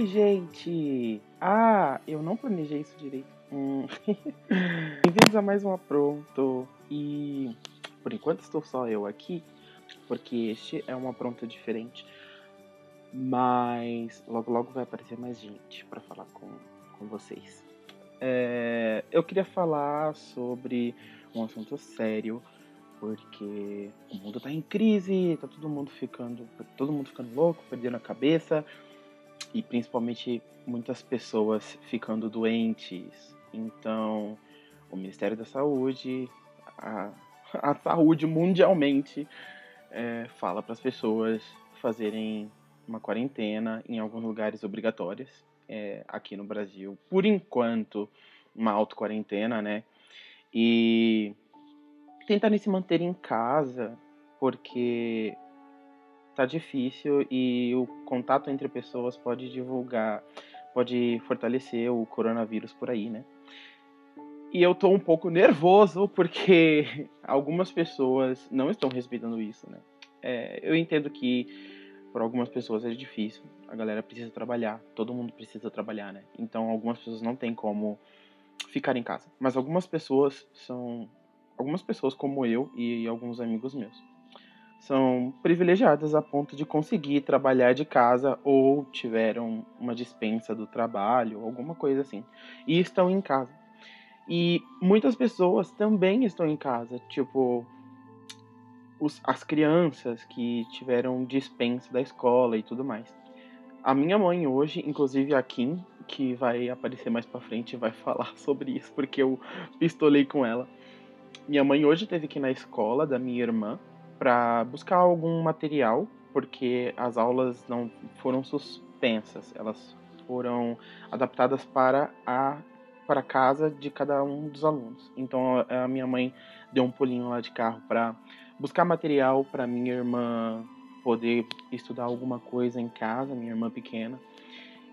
Oi, gente! Ah, eu não planejei isso direito. Hum. Bem-vindos a mais um apronto. E por enquanto estou só eu aqui, porque este é um apronto diferente. Mas logo logo vai aparecer mais gente para falar com, com vocês. É, eu queria falar sobre um assunto sério, porque o mundo tá em crise, tá todo mundo ficando, todo mundo ficando louco, perdendo a cabeça e principalmente muitas pessoas ficando doentes. Então, o Ministério da Saúde, a, a saúde mundialmente, é, fala para as pessoas fazerem uma quarentena em alguns lugares obrigatórias. É, aqui no Brasil, por enquanto, uma auto-quarentena, né? E tentarem se manter em casa, porque tá difícil e o contato entre pessoas pode divulgar, pode fortalecer o coronavírus por aí, né? E eu tô um pouco nervoso porque algumas pessoas não estão respeitando isso, né? É, eu entendo que para algumas pessoas é difícil, a galera precisa trabalhar, todo mundo precisa trabalhar, né? Então algumas pessoas não têm como ficar em casa, mas algumas pessoas são algumas pessoas como eu e alguns amigos meus são privilegiadas a ponto de conseguir trabalhar de casa ou tiveram uma dispensa do trabalho, alguma coisa assim, e estão em casa. E muitas pessoas também estão em casa, tipo os, as crianças que tiveram dispensa da escola e tudo mais. A minha mãe hoje, inclusive a Kim, que vai aparecer mais para frente, vai falar sobre isso porque eu pistolei com ela. Minha mãe hoje teve que ir na escola da minha irmã para buscar algum material, porque as aulas não foram suspensas, elas foram adaptadas para a para casa de cada um dos alunos. Então a minha mãe deu um pulinho lá de carro para buscar material para minha irmã poder estudar alguma coisa em casa, minha irmã pequena.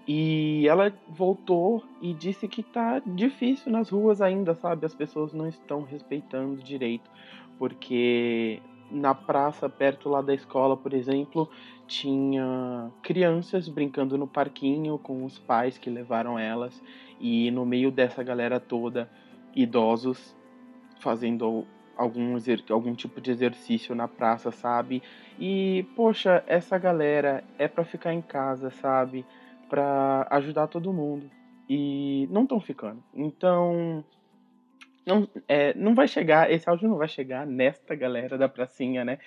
E ela voltou e disse que tá difícil nas ruas ainda, sabe? As pessoas não estão respeitando direito, porque na praça perto lá da escola, por exemplo, tinha crianças brincando no parquinho com os pais que levaram elas e no meio dessa galera toda, idosos fazendo algum, algum tipo de exercício na praça, sabe? E poxa, essa galera é para ficar em casa, sabe? Para ajudar todo mundo. E não estão ficando. Então, não, é, não vai chegar, esse áudio não vai chegar nesta galera da pracinha, né?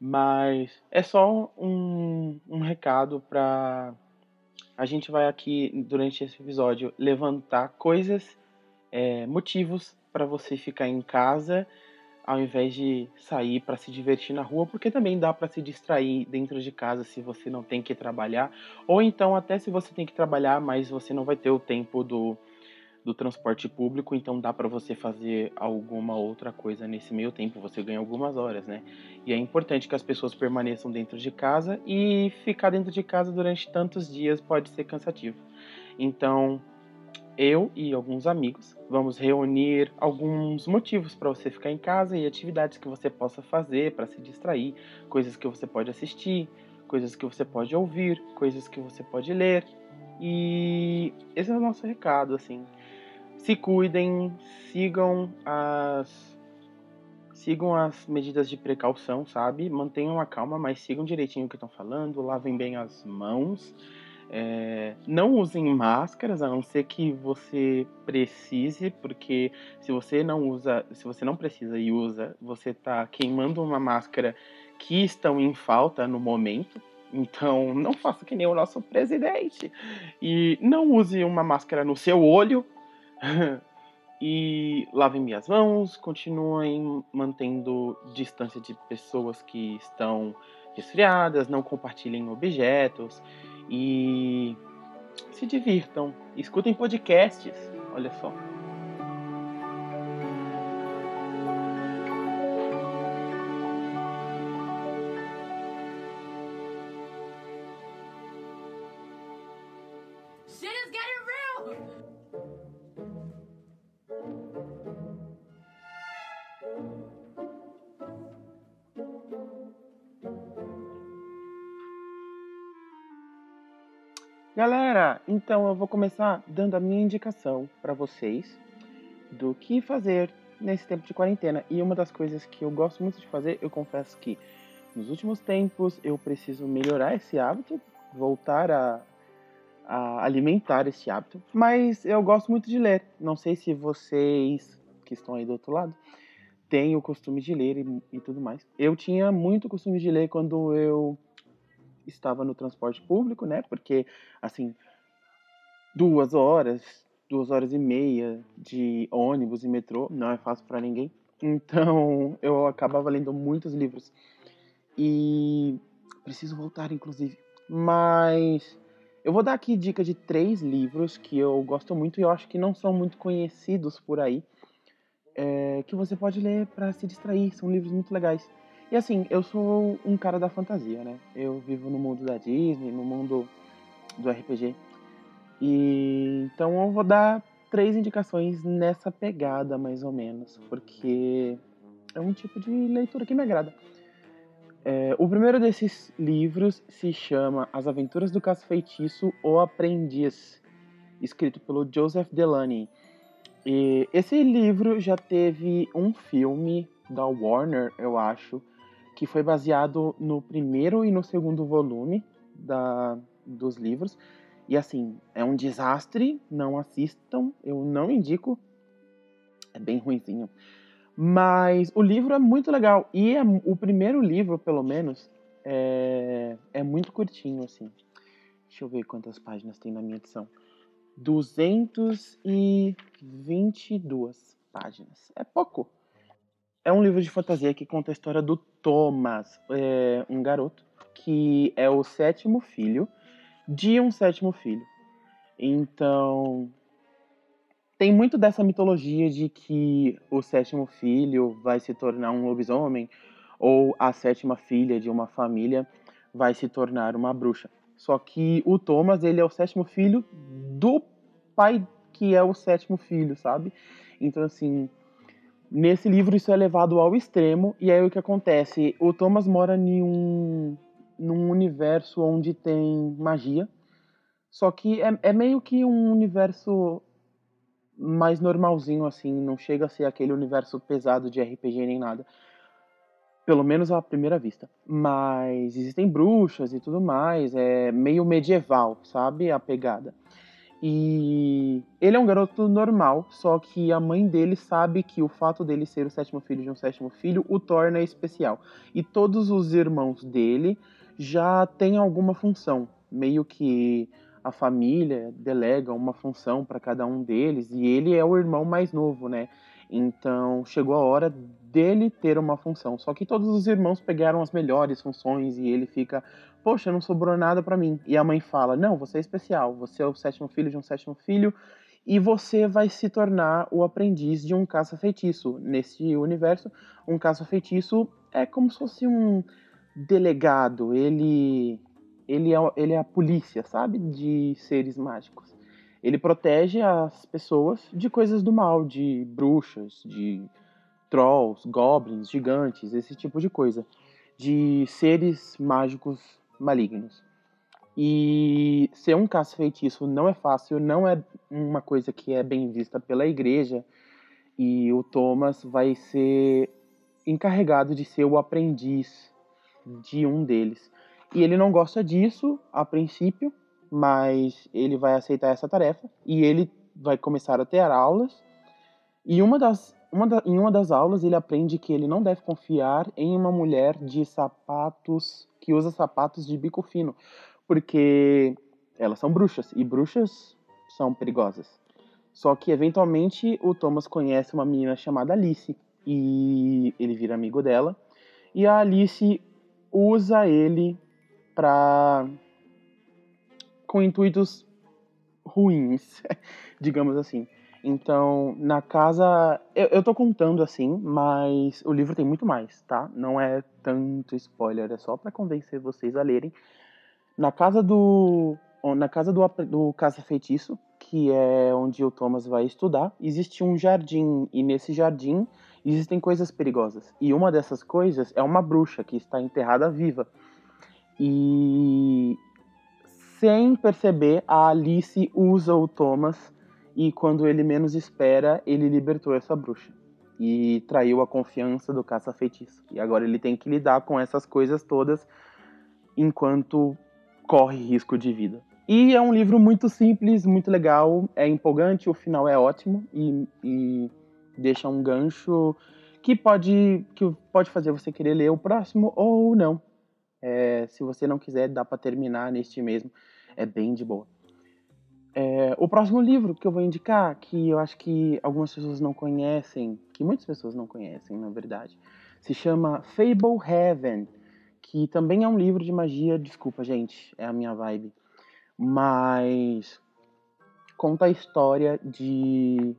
Mas é só um, um recado para a gente vai aqui durante esse episódio levantar coisas, é, motivos para você ficar em casa ao invés de sair para se divertir na rua, porque também dá para se distrair dentro de casa se você não tem que trabalhar, ou então até se você tem que trabalhar, mas você não vai ter o tempo do do transporte público, então dá para você fazer alguma outra coisa nesse meio tempo, você ganha algumas horas, né? E é importante que as pessoas permaneçam dentro de casa e ficar dentro de casa durante tantos dias pode ser cansativo. Então, eu e alguns amigos vamos reunir alguns motivos para você ficar em casa e atividades que você possa fazer para se distrair, coisas que você pode assistir, coisas que você pode ouvir, coisas que você pode ler. E esse é o nosso recado, assim se cuidem, sigam as sigam as medidas de precaução, sabe? Mantenham a calma, mas sigam direitinho o que estão falando, lavem bem as mãos. É, não usem máscaras, a não ser que você precise, porque se você não usa, se você não precisa e usa, você está queimando uma máscara que estão em falta no momento. Então, não faça que nem o nosso presidente. E não use uma máscara no seu olho, e lavem minhas mãos, continuem mantendo distância de pessoas que estão resfriadas, não compartilhem objetos e se divirtam. Escutem podcasts, olha só. Então eu vou começar dando a minha indicação para vocês do que fazer nesse tempo de quarentena. E uma das coisas que eu gosto muito de fazer, eu confesso que nos últimos tempos eu preciso melhorar esse hábito, voltar a, a alimentar esse hábito. Mas eu gosto muito de ler. Não sei se vocês que estão aí do outro lado têm o costume de ler e, e tudo mais. Eu tinha muito costume de ler quando eu estava no transporte público, né? Porque, assim, duas horas, duas horas e meia de ônibus e metrô não é fácil para ninguém. Então, eu acabava lendo muitos livros. E preciso voltar, inclusive. Mas eu vou dar aqui dica de três livros que eu gosto muito e eu acho que não são muito conhecidos por aí. É, que você pode ler para se distrair. São livros muito legais. E assim, eu sou um cara da fantasia, né? Eu vivo no mundo da Disney, no mundo do RPG. E então eu vou dar três indicações nessa pegada, mais ou menos, porque é um tipo de leitura que me agrada. É, o primeiro desses livros se chama As Aventuras do Caso Feitiço ou Aprendiz, escrito pelo Joseph Delaney. E esse livro já teve um filme da Warner, eu acho, que foi baseado no primeiro e no segundo volume da, dos livros. E assim, é um desastre, não assistam, eu não indico. É bem ruimzinho. Mas o livro é muito legal. E é, o primeiro livro, pelo menos, é, é muito curtinho, assim. Deixa eu ver quantas páginas tem na minha edição. 222 páginas. É pouco é um livro de fantasia que conta a história do Thomas, é, um garoto que é o sétimo filho de um sétimo filho. Então, tem muito dessa mitologia de que o sétimo filho vai se tornar um lobisomem ou a sétima filha de uma família vai se tornar uma bruxa. Só que o Thomas, ele é o sétimo filho do pai que é o sétimo filho, sabe? Então, assim, Nesse livro isso é levado ao extremo e aí o que acontece? O Thomas mora em um, num universo onde tem magia, só que é, é meio que um universo mais normalzinho assim, não chega a ser aquele universo pesado de RPG nem nada. Pelo menos à primeira vista. Mas existem bruxas e tudo mais, é meio medieval, sabe? A pegada. E ele é um garoto normal, só que a mãe dele sabe que o fato dele ser o sétimo filho de um sétimo filho o torna especial. E todos os irmãos dele já têm alguma função, meio que a família delega uma função para cada um deles e ele é o irmão mais novo, né? Então chegou a hora dele ter uma função. Só que todos os irmãos pegaram as melhores funções e ele fica poxa, não sobrou nada para mim. E a mãe fala, não, você é especial, você é o sétimo filho de um sétimo filho e você vai se tornar o aprendiz de um caça-feitiço. Nesse universo, um caça-feitiço é como se fosse um delegado, ele, ele, é, ele é a polícia, sabe, de seres mágicos. Ele protege as pessoas de coisas do mal, de bruxas, de trolls, goblins, gigantes, esse tipo de coisa. De seres mágicos malignos. E ser um caça-feitiço não é fácil, não é uma coisa que é bem vista pela igreja. E o Thomas vai ser encarregado de ser o aprendiz de um deles. E ele não gosta disso a princípio, mas ele vai aceitar essa tarefa e ele vai começar a ter aulas. E uma das uma da, em uma das aulas, ele aprende que ele não deve confiar em uma mulher de sapatos, que usa sapatos de bico fino, porque elas são bruxas, e bruxas são perigosas. Só que, eventualmente, o Thomas conhece uma menina chamada Alice, e ele vira amigo dela, e a Alice usa ele para com intuitos ruins, digamos assim. Então, na casa. Eu, eu tô contando assim, mas o livro tem muito mais, tá? Não é tanto spoiler, é só para convencer vocês a lerem. Na casa do. Na casa do, do Caça Feitiço, que é onde o Thomas vai estudar, existe um jardim, e nesse jardim existem coisas perigosas. E uma dessas coisas é uma bruxa que está enterrada viva. E sem perceber, a Alice usa o Thomas e quando ele menos espera, ele libertou essa bruxa e traiu a confiança do caça-feitiço. E agora ele tem que lidar com essas coisas todas enquanto corre risco de vida. E é um livro muito simples, muito legal, é empolgante, o final é ótimo e, e deixa um gancho que pode, que pode fazer você querer ler o próximo ou não. É, se você não quiser, dá para terminar neste mesmo. É bem de boa. É, o próximo livro que eu vou indicar, que eu acho que algumas pessoas não conhecem, que muitas pessoas não conhecem, na verdade, se chama Fable Heaven, que também é um livro de magia. Desculpa, gente, é a minha vibe. Mas conta a história de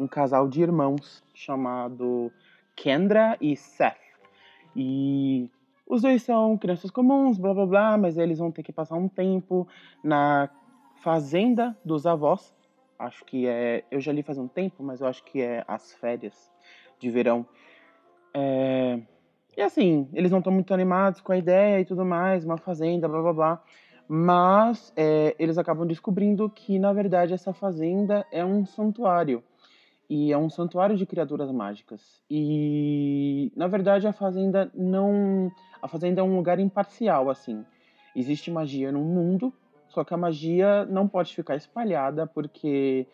um casal de irmãos chamado Kendra e Seth. E os dois são crianças comuns, blá blá blá, mas eles vão ter que passar um tempo na Fazenda dos Avós. Acho que é. Eu já li faz um tempo, mas eu acho que é as férias de verão. É, e assim, eles não estão muito animados com a ideia e tudo mais, uma fazenda, blá blá blá. Mas é, eles acabam descobrindo que, na verdade, essa fazenda é um santuário. E é um santuário de criaturas mágicas. E, na verdade, a fazenda não. A fazenda é um lugar imparcial, assim. Existe magia no mundo, só que a magia não pode ficar espalhada porque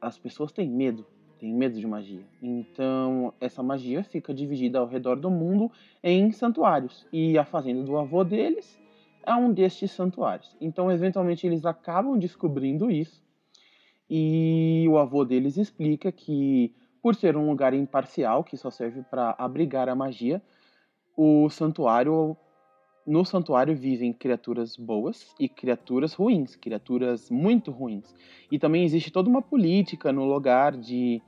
as pessoas têm medo, têm medo de magia. Então, essa magia fica dividida ao redor do mundo em santuários. E a fazenda do avô deles é um destes santuários. Então, eventualmente, eles acabam descobrindo isso. E o avô deles explica que, por ser um lugar imparcial, que só serve para abrigar a magia, o santuário no santuário vivem criaturas boas e criaturas ruins, criaturas muito ruins. E também existe toda uma política no lugar de,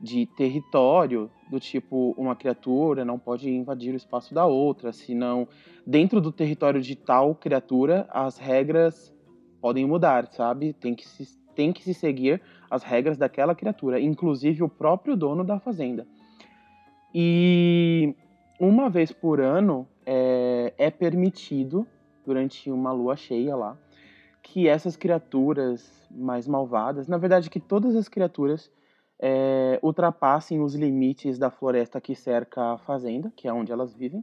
de território, do tipo, uma criatura não pode invadir o espaço da outra, senão, dentro do território de tal criatura, as regras podem mudar, sabe? Tem que se, tem que se seguir as regras daquela criatura, inclusive o próprio dono da fazenda. E uma vez por ano, é, é permitido, durante uma lua cheia lá, que essas criaturas mais malvadas, na verdade que todas as criaturas é, ultrapassem os limites da floresta que cerca a fazenda, que é onde elas vivem.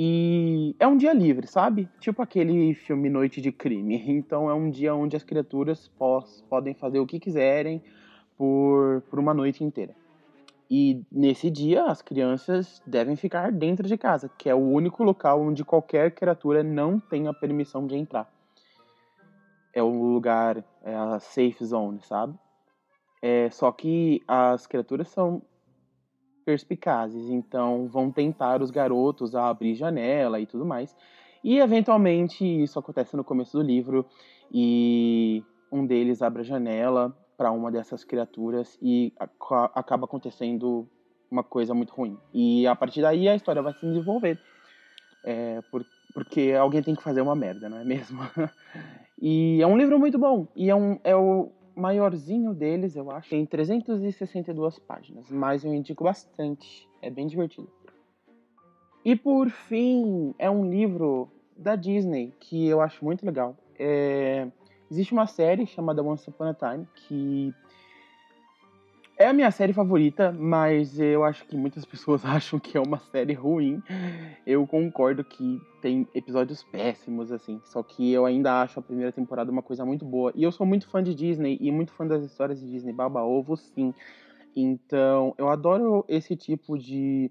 E é um dia livre, sabe? Tipo aquele filme Noite de Crime. Então é um dia onde as criaturas pos, podem fazer o que quiserem por, por uma noite inteira. E nesse dia, as crianças devem ficar dentro de casa, que é o único local onde qualquer criatura não tem a permissão de entrar. É o lugar, é a safe zone, sabe? É, só que as criaturas são perspicazes, então vão tentar os garotos a abrir janela e tudo mais. E eventualmente isso acontece no começo do livro e um deles abre a janela para uma dessas criaturas e acaba acontecendo uma coisa muito ruim. E a partir daí a história vai se desenvolver. É, por, porque alguém tem que fazer uma merda, não é mesmo? e é um livro muito bom. E é, um, é o maiorzinho deles, eu acho. Tem 362 páginas, mas eu indico bastante. É bem divertido. E por fim, é um livro da Disney que eu acho muito legal. É, Existe uma série chamada Once Upon a Time que é a minha série favorita, mas eu acho que muitas pessoas acham que é uma série ruim. Eu concordo que tem episódios péssimos, assim. Só que eu ainda acho a primeira temporada uma coisa muito boa. E eu sou muito fã de Disney e muito fã das histórias de Disney. Baba Ovo, sim. Então, eu adoro esse tipo de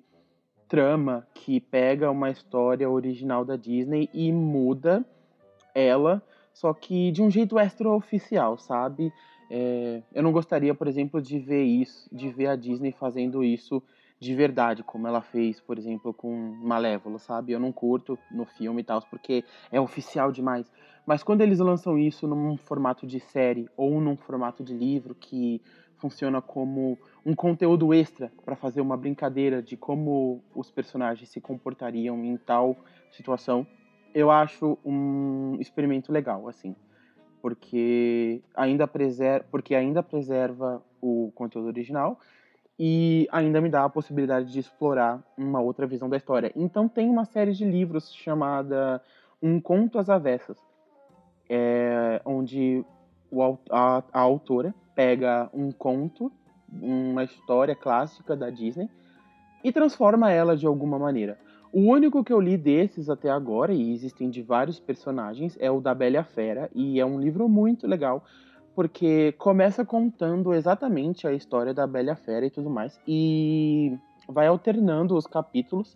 trama que pega uma história original da Disney e muda ela só que de um jeito extraoficial, sabe? É, eu não gostaria, por exemplo, de ver isso, de ver a Disney fazendo isso de verdade, como ela fez, por exemplo, com Malévola, sabe? Eu não curto no filme e tal, porque é oficial demais. Mas quando eles lançam isso num formato de série ou num formato de livro que funciona como um conteúdo extra para fazer uma brincadeira de como os personagens se comportariam em tal situação, eu acho um experimento legal, assim, porque ainda preserva, porque ainda preserva o conteúdo original e ainda me dá a possibilidade de explorar uma outra visão da história. Então tem uma série de livros chamada Um Conto às Avessas, é, onde o, a, a autora pega um conto, uma história clássica da Disney e transforma ela de alguma maneira. O único que eu li desses até agora, e existem de vários personagens, é o da Bela Fera, e é um livro muito legal, porque começa contando exatamente a história da Bela Fera e tudo mais, e vai alternando os capítulos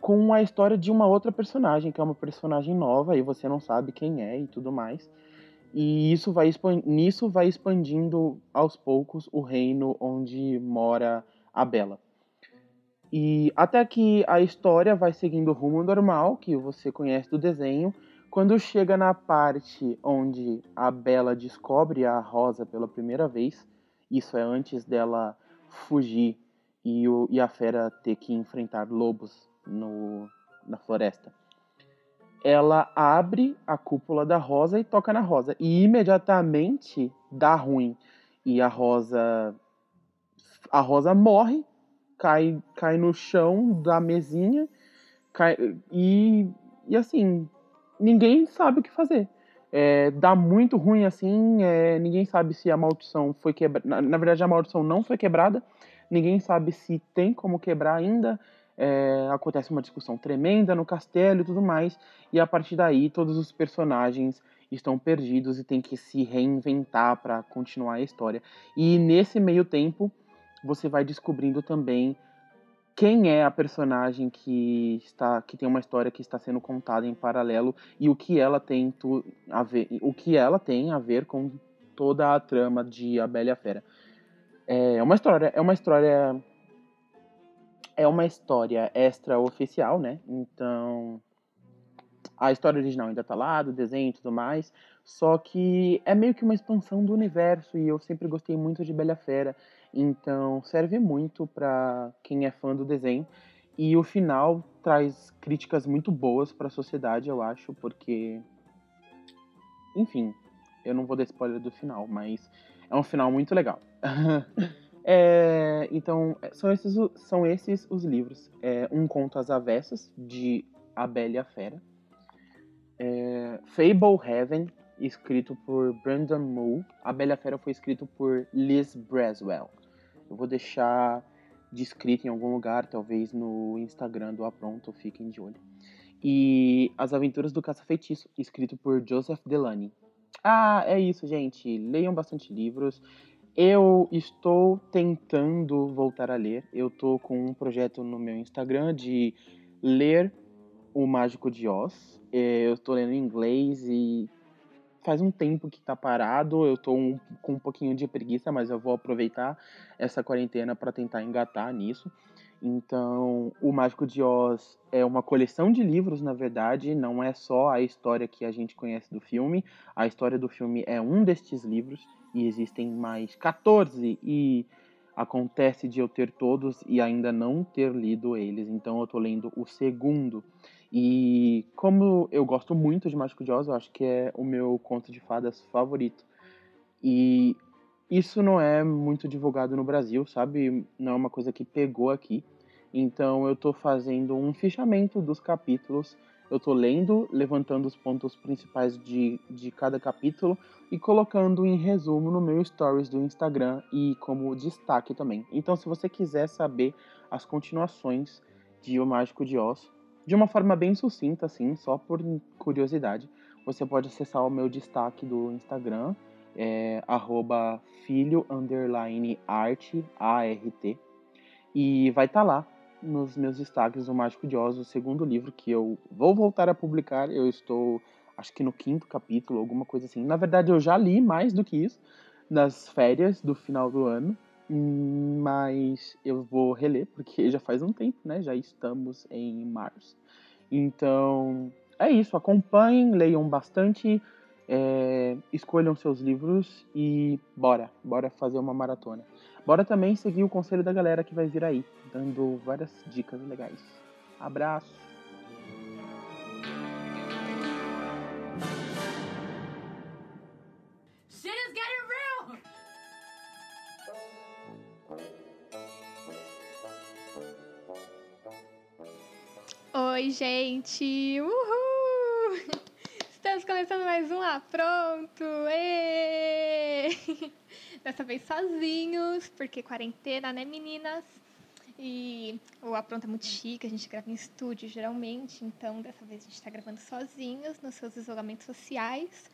com a história de uma outra personagem, que é uma personagem nova, e você não sabe quem é e tudo mais. E isso vai nisso vai expandindo aos poucos o reino onde mora a Bela. E até que a história vai seguindo o rumo normal, que você conhece do desenho, quando chega na parte onde a Bela descobre a Rosa pela primeira vez, isso é antes dela fugir e, o, e a fera ter que enfrentar lobos no, na floresta. Ela abre a cúpula da Rosa e toca na Rosa. E imediatamente dá ruim. E a Rosa. A Rosa morre cai, cai no chão da mesinha cai, e, e assim, ninguém sabe o que fazer. É, dá muito ruim assim, é, ninguém sabe se a maldição foi quebrada. Na, na, verdade, a maldição não foi quebrada, ninguém sabe se tem como quebrar ainda. É, acontece uma discussão tremenda no castelo e tudo mais, e a partir daí todos os personagens estão perdidos e tem que se reinventar para continuar a história. E nesse meio tempo, você vai descobrindo também quem é a personagem que está que tem uma história que está sendo contada em paralelo e o que ela tem tu, a ver o que ela tem a ver com toda a trama de A Bela e a Fera. É uma história é uma história é uma história extra oficial né? Então a história original ainda tá lá do desenho e tudo mais só que é meio que uma expansão do universo e eu sempre gostei muito de Bela e a Fera então serve muito para quem é fã do desenho. E o final traz críticas muito boas para a sociedade, eu acho, porque. Enfim, eu não vou dar spoiler do final, mas é um final muito legal. é, então, são esses, são esses os livros. É, um Conto às Avessas, de A Bela e a Fera. É, Fable Heaven, escrito por Brandon Moore. A Bela e a Fera foi escrito por Liz Braswell. Eu vou deixar descrito em algum lugar, talvez no Instagram do Apronto, fiquem de olho. E As Aventuras do Caça-Feitiço, escrito por Joseph Delany. Ah, é isso, gente. Leiam bastante livros. Eu estou tentando voltar a ler. Eu tô com um projeto no meu Instagram de ler O Mágico de Oz. É, eu estou lendo em inglês e faz um tempo que tá parado, eu tô um, com um pouquinho de preguiça, mas eu vou aproveitar essa quarentena para tentar engatar nisso. Então, O Mágico de Oz é uma coleção de livros, na verdade, não é só a história que a gente conhece do filme. A história do filme é um destes livros e existem mais 14 e acontece de eu ter todos e ainda não ter lido eles, então eu tô lendo o segundo. E como eu gosto muito de Mágico de Oz, eu acho que é o meu conto de fadas favorito. E isso não é muito divulgado no Brasil, sabe? Não é uma coisa que pegou aqui. Então eu tô fazendo um fichamento dos capítulos. Eu tô lendo, levantando os pontos principais de, de cada capítulo e colocando em resumo no meu stories do Instagram e como destaque também. Então se você quiser saber as continuações de O Mágico de Oz, de uma forma bem sucinta, assim, só por curiosidade, você pode acessar o meu destaque do Instagram, é, arroba filho underline A-R-T, e vai estar tá lá nos meus destaques o Mágico de Oz, o segundo livro que eu vou voltar a publicar. Eu estou, acho que no quinto capítulo, alguma coisa assim. Na verdade, eu já li mais do que isso nas férias do final do ano. Mas eu vou reler, porque já faz um tempo, né? Já estamos em março. Então, é isso. Acompanhem, leiam bastante, é, escolham seus livros e bora, bora fazer uma maratona. Bora também seguir o conselho da galera que vai vir aí, dando várias dicas legais. Abraço! Gente! Uhul! Estamos começando mais um Ah, pronto! Êêê! Dessa vez sozinhos, porque quarentena, né, meninas? E o Apronto é muito chique, a gente grava em estúdio geralmente, então dessa vez a gente está gravando sozinhos nos seus isolamentos sociais.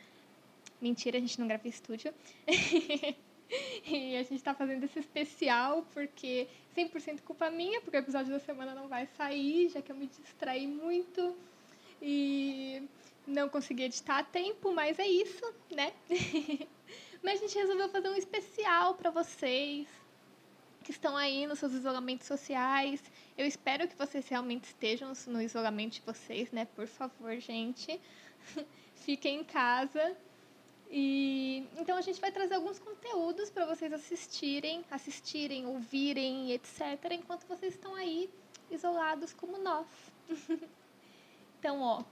Mentira, a gente não grava em estúdio. e a gente está fazendo esse especial porque 100% culpa minha, porque o episódio da semana não vai sair, já que eu me distraí muito e não consegui editar a tempo, mas é isso, né? mas a gente resolveu fazer um especial para vocês que estão aí nos seus isolamentos sociais. Eu espero que vocês realmente estejam no isolamento de vocês, né? Por favor, gente. Fiquem em casa. E então a gente vai trazer alguns conteúdos para vocês assistirem, assistirem, ouvirem, etc, enquanto vocês estão aí isolados como nós. então, ó,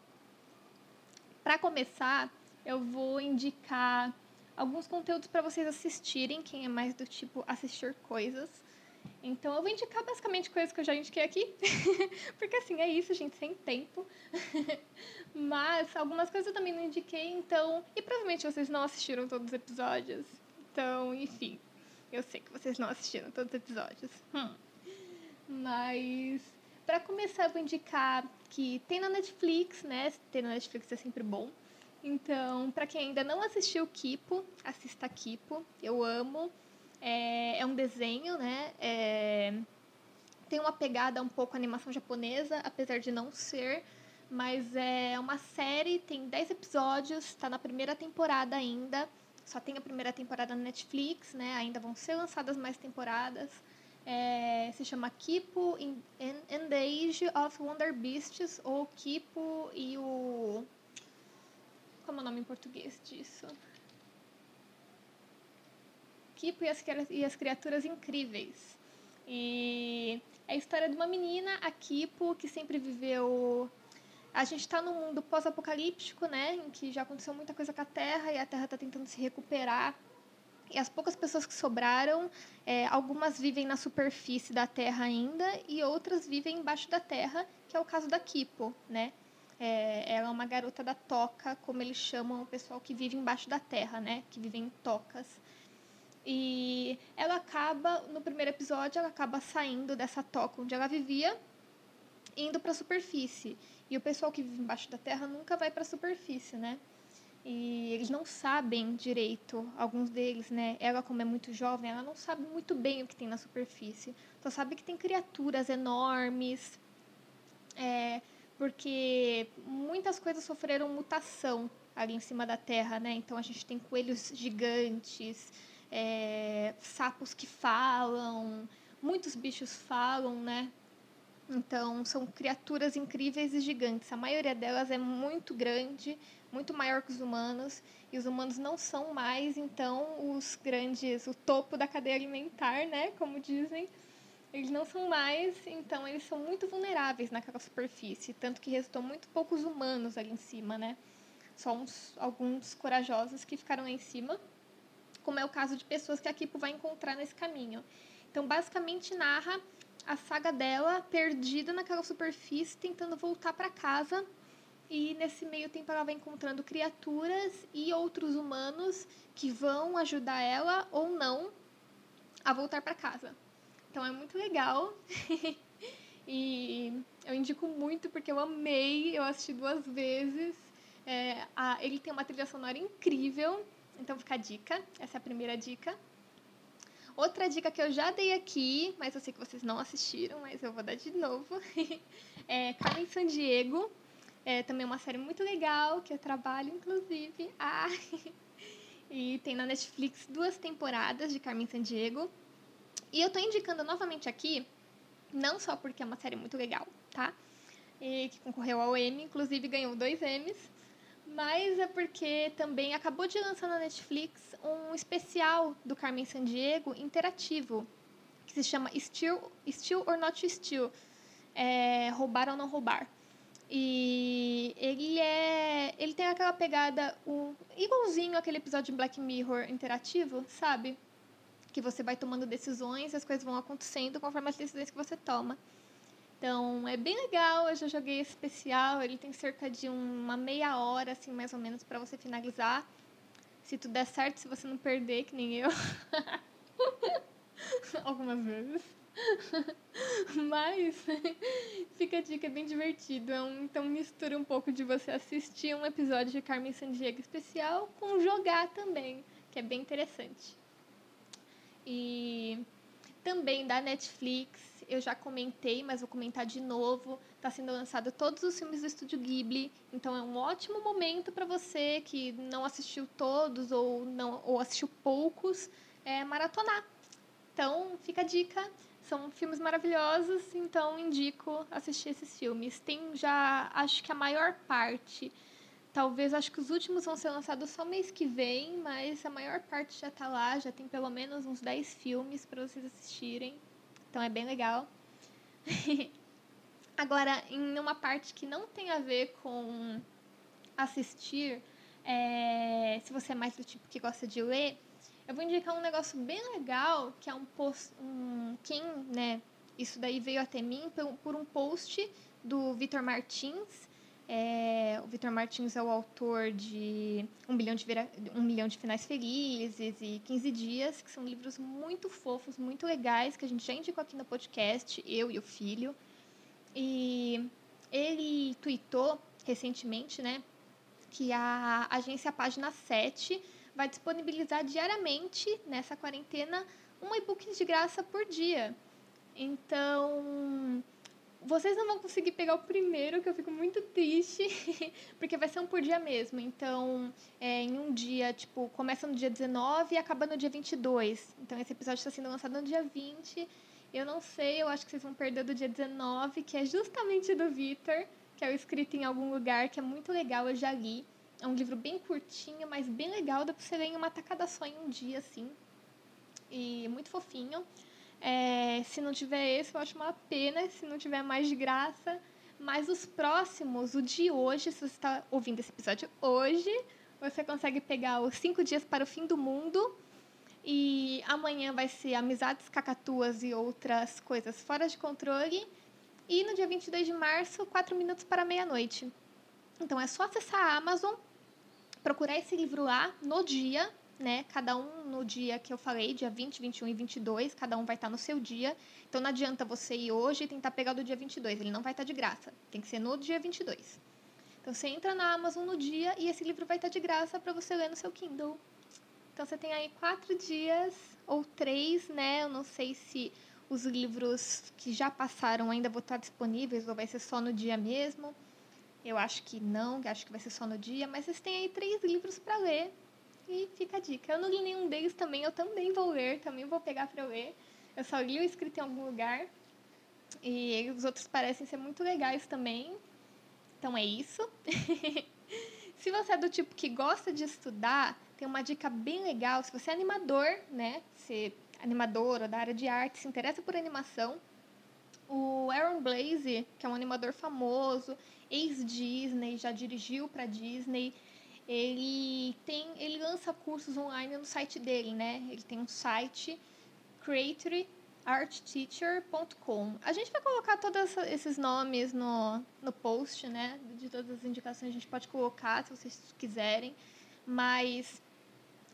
para começar, eu vou indicar alguns conteúdos para vocês assistirem, quem é mais do tipo assistir coisas. Então eu vou indicar basicamente coisas que eu já indiquei aqui, porque assim, é isso, gente, sem tempo. Mas algumas coisas eu também não indiquei, então. E provavelmente vocês não assistiram todos os episódios. Então, enfim. Eu sei que vocês não assistiram todos os episódios. Hum. Mas. Para começar, eu vou indicar que tem na Netflix, né? Ter na Netflix é sempre bom. Então, para quem ainda não assistiu Kipo, assista Kipo. Eu amo. É, é um desenho, né? É, tem uma pegada um pouco animação japonesa, apesar de não ser. Mas é uma série, tem 10 episódios, está na primeira temporada ainda. Só tem a primeira temporada na Netflix, né? Ainda vão ser lançadas mais temporadas. É, se chama Kipo in, the Age of Wonder Beasts, ou Kipo e o. Como é o nome em português disso? Kipo e as, e as Criaturas Incríveis. E é a história de uma menina, a Kipo, que sempre viveu. A gente está num mundo pós-apocalíptico, né? Em que já aconteceu muita coisa com a Terra e a Terra está tentando se recuperar. E as poucas pessoas que sobraram, é, algumas vivem na superfície da Terra ainda e outras vivem embaixo da Terra, que é o caso da Kipo, né? É, ela é uma garota da toca, como eles chamam o pessoal que vive embaixo da Terra, né? Que vive em tocas. E ela acaba, no primeiro episódio, ela acaba saindo dessa toca onde ela vivia, indo para a superfície. E o pessoal que vive embaixo da terra nunca vai para a superfície, né? E eles não sabem direito, alguns deles, né? Ela, como é muito jovem, ela não sabe muito bem o que tem na superfície. Só sabe que tem criaturas enormes, é, porque muitas coisas sofreram mutação ali em cima da Terra, né? Então a gente tem coelhos gigantes, é, sapos que falam, muitos bichos falam, né? Então, são criaturas incríveis e gigantes. A maioria delas é muito grande, muito maior que os humanos, e os humanos não são mais, então, os grandes, o topo da cadeia alimentar, né? Como dizem. Eles não são mais, então eles são muito vulneráveis naquela superfície, tanto que restou muito poucos humanos ali em cima, né? Só uns, alguns corajosos que ficaram lá em cima como é o caso de pessoas que a Kipo vai encontrar nesse caminho. Então, basicamente narra a saga dela perdida naquela superfície, tentando voltar para casa. E nesse meio tempo ela vai encontrando criaturas e outros humanos que vão ajudar ela ou não a voltar para casa. Então é muito legal. e eu indico muito porque eu amei, eu assisti duas vezes. É, a, ele tem uma trilha sonora incrível então fica a dica, essa é a primeira dica. Outra dica que eu já dei aqui, mas eu sei que vocês não assistiram, mas eu vou dar de novo, é Carmen Sandiego. É também uma série muito legal, que eu trabalho, inclusive. Ah, e tem na Netflix duas temporadas de Carmen Sandiego. E eu tô indicando novamente aqui, não só porque é uma série muito legal, tá? E que concorreu ao Emmy, inclusive ganhou dois Emmys, mas é porque também acabou de lançar na Netflix um especial do Carmen Sandiego interativo, que se chama Still, Still or Not Still, é, roubar ou não roubar. E ele é. Ele tem aquela pegada igualzinho aquele episódio de Black Mirror interativo, sabe? Que você vai tomando decisões as coisas vão acontecendo conforme as decisões que você toma. Então é bem legal, eu já joguei esse especial, ele tem cerca de uma meia hora, assim, mais ou menos, para você finalizar. Se tudo der certo, se você não perder, que nem eu. Algumas vezes. Mas fica a dica, é bem divertido. É um, então mistura um pouco de você assistir um episódio de Carmen Sandiego especial com jogar também, que é bem interessante. E também da Netflix, eu já comentei, mas vou comentar de novo. Está sendo lançado todos os filmes do Estúdio Ghibli, então é um ótimo momento para você que não assistiu todos ou não ou assistiu poucos, é, maratonar. Então, fica a dica. São filmes maravilhosos, então indico assistir esses filmes. Tem já, acho que a maior parte, talvez acho que os últimos vão ser lançados só mês que vem, mas a maior parte já está lá, já tem pelo menos uns 10 filmes para vocês assistirem. Então é bem legal. Agora, em uma parte que não tem a ver com assistir, é, se você é mais do tipo que gosta de ler, eu vou indicar um negócio bem legal, que é um post. Um, quem, né? Isso daí veio até mim por, por um post do Vitor Martins. É, o Vitor Martins é o autor de um milhão de, Vira, um milhão de Finais Felizes e 15 Dias, que são livros muito fofos, muito legais, que a gente já indicou aqui no podcast, eu e o filho. E ele tweetou recentemente, né, que a agência Página 7 vai disponibilizar diariamente, nessa quarentena, um e-book de graça por dia. Então, vocês não vão conseguir pegar o primeiro, que eu fico muito triste, porque vai ser um por dia mesmo. Então, é, em um dia, tipo, começa no dia 19 e acaba no dia 22. Então, esse episódio está sendo lançado no dia 20. Eu não sei, eu acho que vocês vão perder do dia 19, que é justamente do Vitor, que é o escrito em algum lugar, que é muito legal, eu já li. É um livro bem curtinho, mas bem legal, dá pra você ler em uma tacada só em um dia, assim. E muito fofinho. É, se não tiver esse, eu acho uma pena, se não tiver mais de graça. Mas os próximos, o de hoje, se você está ouvindo esse episódio hoje, você consegue pegar os cinco dias para o fim do mundo. E amanhã vai ser Amizades Cacatuas e outras coisas fora de controle. E no dia 22 de março, 4 minutos para meia-noite. Então é só acessar a Amazon, procurar esse livro lá no dia né? Cada um no dia que eu falei, dia 20, 21 e 22, cada um vai estar no seu dia. Então não adianta você ir hoje e tentar pegar do dia 22, ele não vai estar de graça. Tem que ser no dia 22. Então você entra na Amazon no dia e esse livro vai estar de graça para você ler no seu Kindle. Então você tem aí quatro dias ou três, né? Eu não sei se os livros que já passaram ainda vão estar disponíveis ou vai ser só no dia mesmo. Eu acho que não, acho que vai ser só no dia, mas vocês têm aí três livros para ler e fica a dica. Eu não li nenhum deles também, eu também vou ler, também vou pegar para ler. Eu só li o escrito em algum lugar. E os outros parecem ser muito legais também. Então é isso. se você é do tipo que gosta de estudar, tem uma dica bem legal. Se você é animador, né? Se é animador ou da área de arte, se interessa por animação, o Aaron Blaze, que é um animador famoso, ex-Disney, já dirigiu para Disney, ele tem, ele lança cursos online no site dele, né? Ele tem um site creatoryartteacher.com. A gente vai colocar todos esses nomes no, no post, né? De todas as indicações a gente pode colocar se vocês quiserem, mas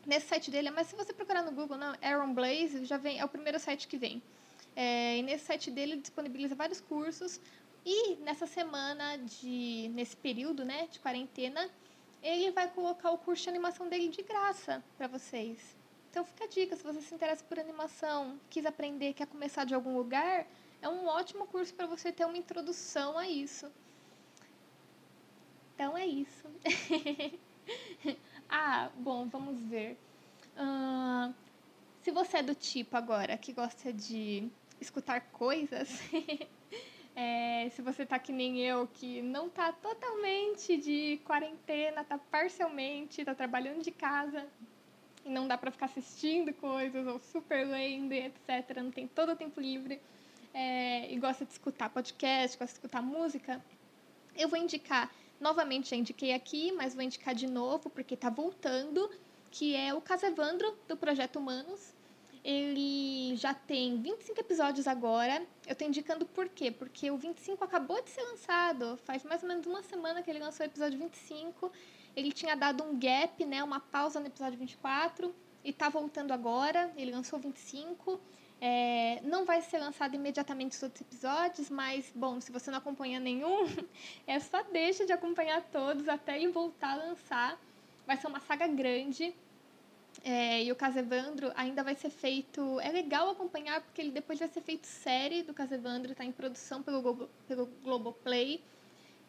nesse site dele, mas se você procurar no Google, não, Aaron Blaze, já vem, é o primeiro site que vem. É, e nesse site dele ele disponibiliza vários cursos e nessa semana de nesse período, né, de quarentena, ele vai colocar o curso de animação dele de graça para vocês. Então fica a dica, se você se interessa por animação, quis aprender, quer começar de algum lugar, é um ótimo curso para você ter uma introdução a isso. Então é isso. ah, bom, vamos ver. Uh, se você é do tipo agora que gosta de escutar coisas, É, se você tá que nem eu, que não tá totalmente de quarentena, tá parcialmente, tá trabalhando de casa e não dá para ficar assistindo coisas ou super lendo, etc. Não tem todo o tempo livre é, e gosta de escutar podcast, gosta de escutar música, eu vou indicar, novamente já indiquei aqui, mas vou indicar de novo porque tá voltando, que é o Casevandro do Projeto Humanos. Ele já tem 25 episódios agora. Eu estou indicando por quê? Porque o 25 acabou de ser lançado. Faz mais ou menos uma semana que ele lançou o episódio 25. Ele tinha dado um gap, né, uma pausa no episódio 24 e está voltando agora. Ele lançou o 25. É, não vai ser lançado imediatamente os outros episódios, mas, bom, se você não acompanha nenhum, é só deixa de acompanhar todos até ele voltar a lançar. Vai ser uma saga grande. É, e o Casevandro ainda vai ser feito. É legal acompanhar porque ele depois vai ser feito série do Casevandro, está em produção pelo, Globo, pelo Globoplay.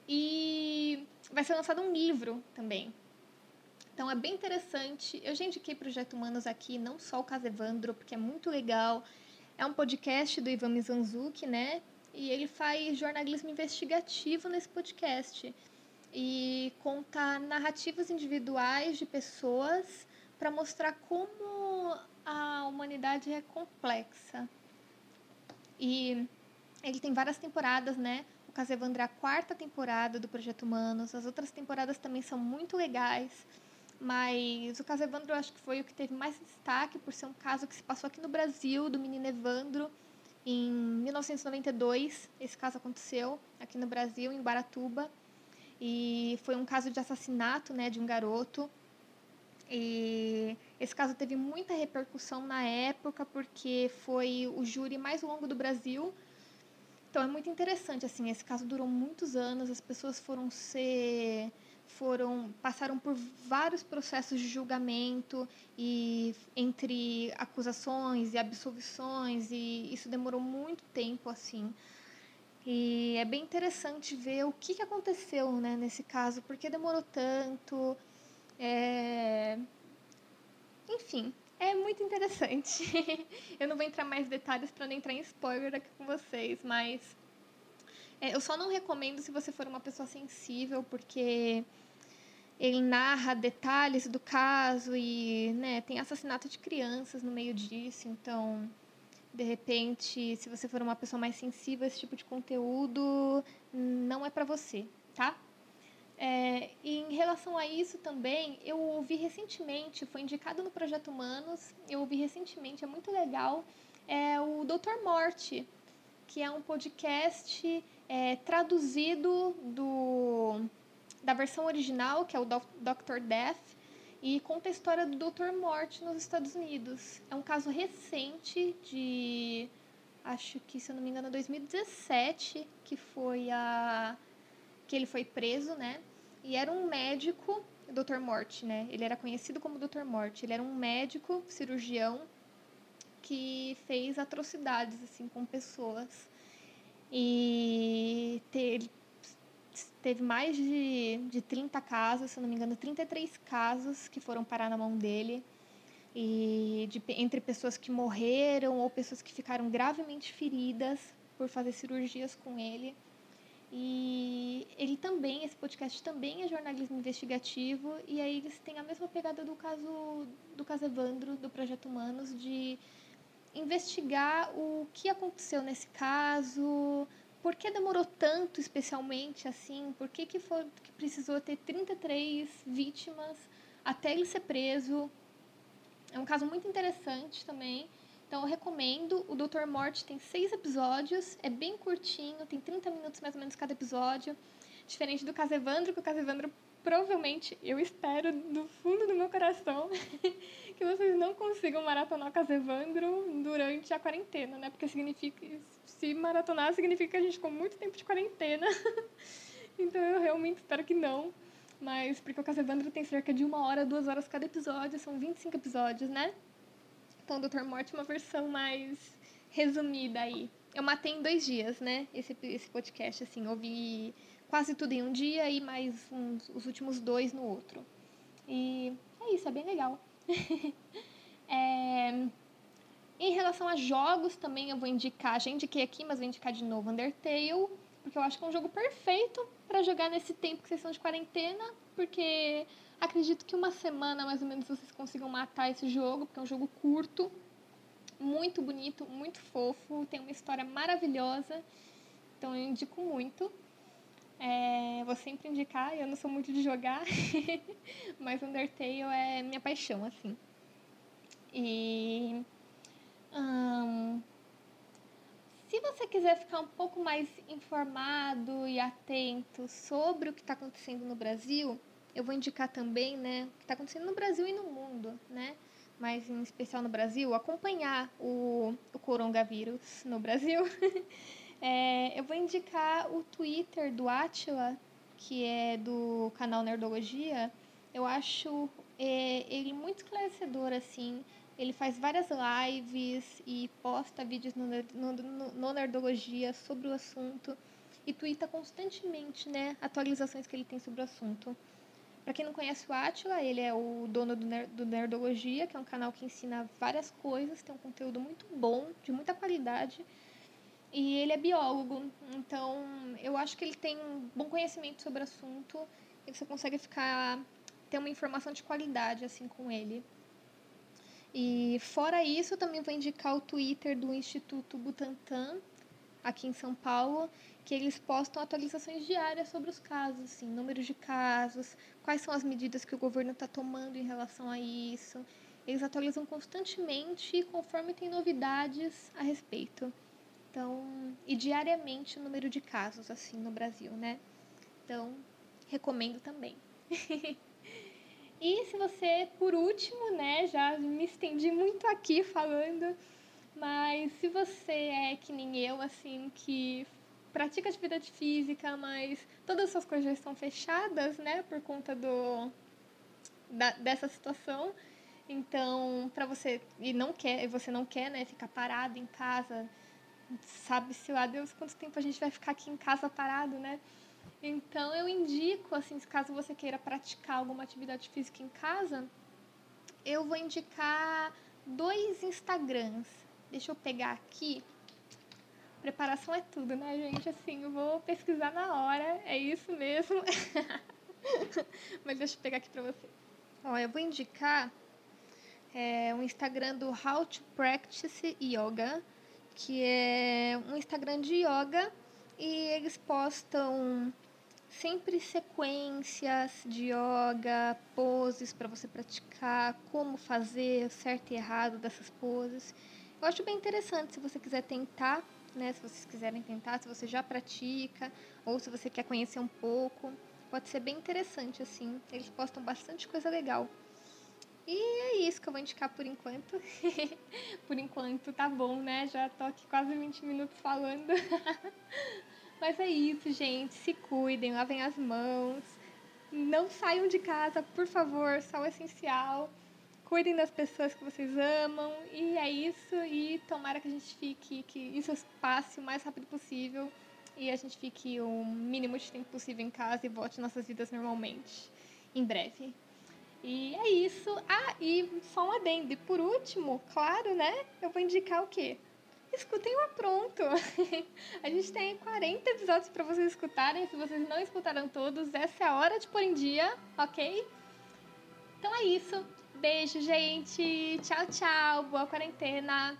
E vai ser lançado um livro também. Então é bem interessante. Eu já indiquei Projeto Humanos aqui, não só o Casevandro, porque é muito legal. É um podcast do Ivan Mizanzuki, né? E ele faz jornalismo investigativo nesse podcast. E conta narrativas individuais de pessoas para mostrar como a humanidade é complexa. E ele tem várias temporadas, né? O Casevandro é a quarta temporada do Projeto Humanos. As outras temporadas também são muito legais. Mas o caso Evandro eu acho que foi o que teve mais destaque por ser um caso que se passou aqui no Brasil, do menino Evandro, em 1992. Esse caso aconteceu aqui no Brasil, em Baratuba. E foi um caso de assassinato né, de um garoto. E esse caso teve muita repercussão na época porque foi o júri mais longo do Brasil. Então é muito interessante assim, esse caso durou muitos anos, as pessoas foram ser foram passaram por vários processos de julgamento e entre acusações e absolvições e isso demorou muito tempo assim. E é bem interessante ver o que aconteceu né, nesse caso, porque demorou tanto, é... Enfim, é muito interessante. eu não vou entrar mais detalhes para não entrar em spoiler aqui com vocês, mas é, eu só não recomendo se você for uma pessoa sensível, porque ele narra detalhes do caso e né, tem assassinato de crianças no meio disso, então de repente, se você for uma pessoa mais sensível a esse tipo de conteúdo, não é para você, tá? É, e em relação a isso também, eu ouvi recentemente, foi indicado no Projeto Humanos, eu ouvi recentemente, é muito legal, é o Doutor Morte, que é um podcast é, traduzido do, da versão original, que é o Doctor Death, e conta a história do Doutor Morte nos Estados Unidos. É um caso recente de, acho que, se eu não me engano, 2017, que foi a que ele foi preso, né? E era um médico, Dr. Morte, né? Ele era conhecido como Dr. Morte. Ele era um médico, cirurgião, que fez atrocidades, assim, com pessoas. E te, teve mais de, de 30 casos, se não me engano, 33 casos que foram parar na mão dele. E de, entre pessoas que morreram ou pessoas que ficaram gravemente feridas por fazer cirurgias com ele. E ele também, esse podcast também é jornalismo investigativo, e aí eles têm a mesma pegada do caso do caso Evandro, do Projeto Humanos, de investigar o que aconteceu nesse caso, por que demorou tanto especialmente assim, por que, que, foi, que precisou ter 33 vítimas até ele ser preso. É um caso muito interessante também. Então eu recomendo. O Doutor Morte tem seis episódios, é bem curtinho, tem 30 minutos mais ou menos cada episódio. Diferente do caso Evandro, que o caso Evandro provavelmente, eu espero do fundo do meu coração que vocês não consigam maratonar o caso Evandro durante a quarentena, né? Porque significa, se maratonar significa que a gente ficou muito tempo de quarentena. então eu realmente espero que não. Mas porque o caso Evandro tem cerca de uma hora, duas horas cada episódio, são 25 episódios, né? Então, Doutor Morte uma versão mais resumida aí. Eu matei em dois dias, né? Esse, esse podcast, assim, ouvi quase tudo em um dia e mais uns, os últimos dois no outro. E é isso, é bem legal. é, em relação a jogos, também eu vou indicar, já indiquei aqui, mas vou indicar de novo Undertale, porque eu acho que é um jogo perfeito para jogar nesse tempo que vocês estão de quarentena, porque Acredito que uma semana mais ou menos vocês consigam matar esse jogo, porque é um jogo curto, muito bonito, muito fofo, tem uma história maravilhosa. Então eu indico muito. É, vou sempre indicar, eu não sou muito de jogar, mas Undertale é minha paixão, assim. E. Hum, se você quiser ficar um pouco mais informado e atento sobre o que está acontecendo no Brasil, eu vou indicar também né, o que está acontecendo no Brasil e no mundo, né? mas em especial no Brasil, acompanhar o, o coronavírus no Brasil. é, eu vou indicar o Twitter do Atila, que é do canal Nerdologia. Eu acho é, ele muito esclarecedor, assim. Ele faz várias lives e posta vídeos no, no, no, no Nerdologia sobre o assunto e twitta constantemente, né, atualizações que ele tem sobre o assunto. Para quem não conhece o Atila, ele é o dono do, Ner do Nerdologia, que é um canal que ensina várias coisas, tem um conteúdo muito bom, de muita qualidade. E ele é biólogo, então eu acho que ele tem um bom conhecimento sobre o assunto e você consegue ficar ter uma informação de qualidade assim com ele. E fora isso, eu também vou indicar o Twitter do Instituto Butantan, aqui em São Paulo, que eles postam atualizações diárias sobre os casos, assim, números de casos, quais são as medidas que o governo está tomando em relação a isso. Eles atualizam constantemente conforme tem novidades a respeito. Então, e diariamente o número de casos assim no Brasil, né? Então, recomendo também. e se você, por último, né, já me estendi muito aqui falando, mas se você é que nem eu, assim, que pratica atividade física, mas todas essas coisas já estão fechadas, né, por conta do da, dessa situação. Então, para você e não quer, você não quer, né, ficar parado em casa, sabe-se lá Deus quanto tempo a gente vai ficar aqui em casa parado, né? Então, eu indico, assim, caso você queira praticar alguma atividade física em casa, eu vou indicar dois Instagrams. Deixa eu pegar aqui preparação é tudo, né, gente? Assim, eu vou pesquisar na hora, é isso mesmo. Mas deixa eu pegar aqui pra você. Ó, eu vou indicar é, o Instagram do How to Practice Yoga, que é um Instagram de yoga e eles postam sempre sequências de yoga, poses para você praticar, como fazer certo e errado dessas poses. Eu acho bem interessante se você quiser tentar né? Se vocês quiserem tentar, se você já pratica ou se você quer conhecer um pouco, pode ser bem interessante assim. Eles postam bastante coisa legal. E é isso que eu vou indicar por enquanto. por enquanto tá bom, né? Já tô aqui quase 20 minutos falando. Mas é isso, gente. Se cuidem, lavem as mãos. Não saiam de casa, por favor, só o essencial cuidem das pessoas que vocês amam e é isso e tomara que a gente fique que isso passe o mais rápido possível e a gente fique o mínimo de tempo possível em casa e volte nossas vidas normalmente em breve. E é isso. Ah, e só um adendo. E por último, claro, né? Eu vou indicar o quê? Escutem o Apronto. a gente tem 40 episódios para vocês escutarem. Se vocês não escutaram todos, essa é a hora de pôr em dia, ok? Então é isso. Beijo, gente. Tchau, tchau. Boa quarentena.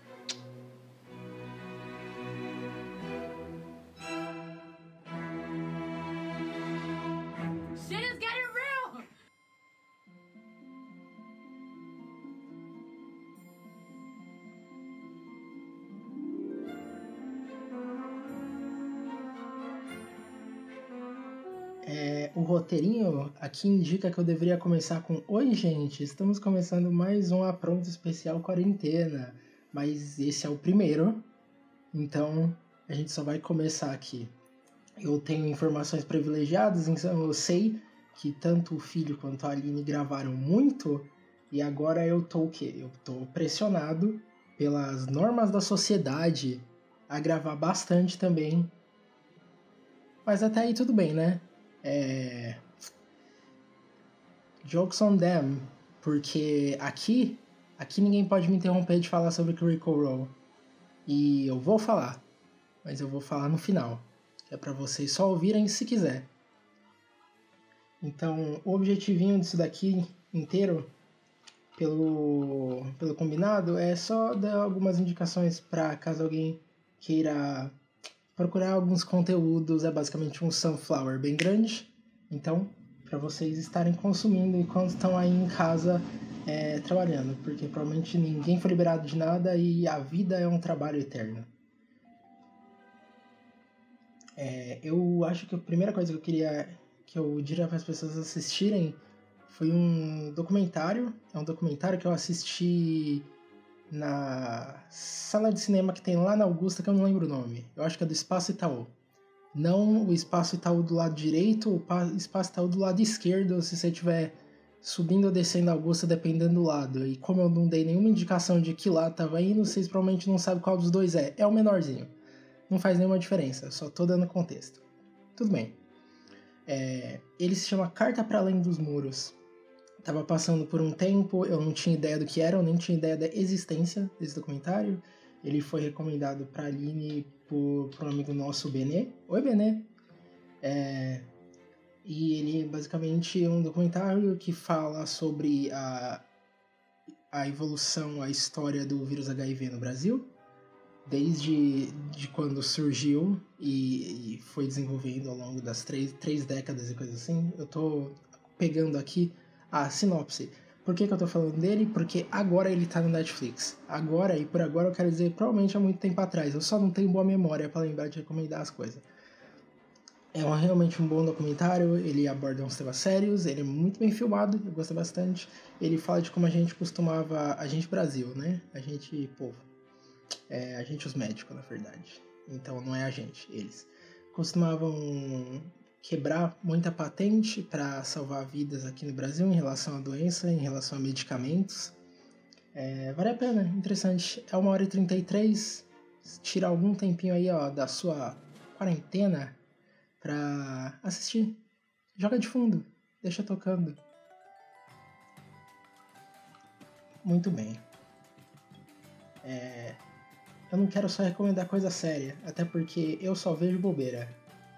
Roteirinho aqui indica que eu deveria começar com Oi, gente, estamos começando mais um Apronto Especial Quarentena, mas esse é o primeiro, então a gente só vai começar aqui. Eu tenho informações privilegiadas, então eu sei que tanto o filho quanto a Aline gravaram muito e agora eu tô o quê? Eu tô pressionado pelas normas da sociedade a gravar bastante também. Mas até aí tudo bem, né? É, jokes on them, porque aqui, aqui ninguém pode me interromper de falar sobre Critical Role. E eu vou falar, mas eu vou falar no final. É para vocês só ouvirem se quiser. Então, o objetivinho disso daqui inteiro, pelo, pelo combinado, é só dar algumas indicações para caso alguém queira procurar alguns conteúdos, é basicamente um sunflower bem grande. Então, para vocês estarem consumindo enquanto estão aí em casa é, trabalhando, porque provavelmente ninguém foi liberado de nada e a vida é um trabalho eterno. É, eu acho que a primeira coisa que eu queria que eu diria para as pessoas assistirem foi um documentário. É um documentário que eu assisti na sala de cinema que tem lá na Augusta, que eu não lembro o nome. Eu acho que é do Espaço Itaú. Não o Espaço Itaú do lado direito, o Espaço Itaú do lado esquerdo, se você estiver subindo ou descendo a Augusta, dependendo do lado. E como eu não dei nenhuma indicação de que lado estava indo, vocês provavelmente não sabem qual dos dois é. É o menorzinho. Não faz nenhuma diferença, só tô dando contexto. Tudo bem. É, ele se chama Carta para Além dos Muros. Tava passando por um tempo, eu não tinha ideia do que era, eu nem tinha ideia da existência desse documentário. Ele foi recomendado para Aline por, por um amigo nosso, Benê. Oi, Benê! É, e ele basicamente é um documentário que fala sobre a, a evolução, a história do vírus HIV no Brasil, desde de quando surgiu e, e foi desenvolvendo ao longo das três, três décadas e coisas assim. Eu tô pegando aqui a sinopse. Por que, que eu tô falando dele? Porque agora ele tá no Netflix. Agora, e por agora eu quero dizer provavelmente há muito tempo atrás. Eu só não tenho boa memória para lembrar de recomendar as coisas. É um, realmente um bom documentário, ele aborda uns temas sérios, ele é muito bem filmado, eu gosto bastante. Ele fala de como a gente costumava, a gente Brasil, né? A gente povo. É, a gente os médicos, na verdade. Então não é a gente, eles. Costumavam quebrar muita patente para salvar vidas aqui no Brasil em relação à doença, em relação a medicamentos. É, vale a pena, interessante. É uma hora e 33. Tira algum tempinho aí ó, da sua quarentena para assistir. Joga de fundo, deixa tocando. Muito bem. É, eu não quero só recomendar coisa séria, até porque eu só vejo bobeira.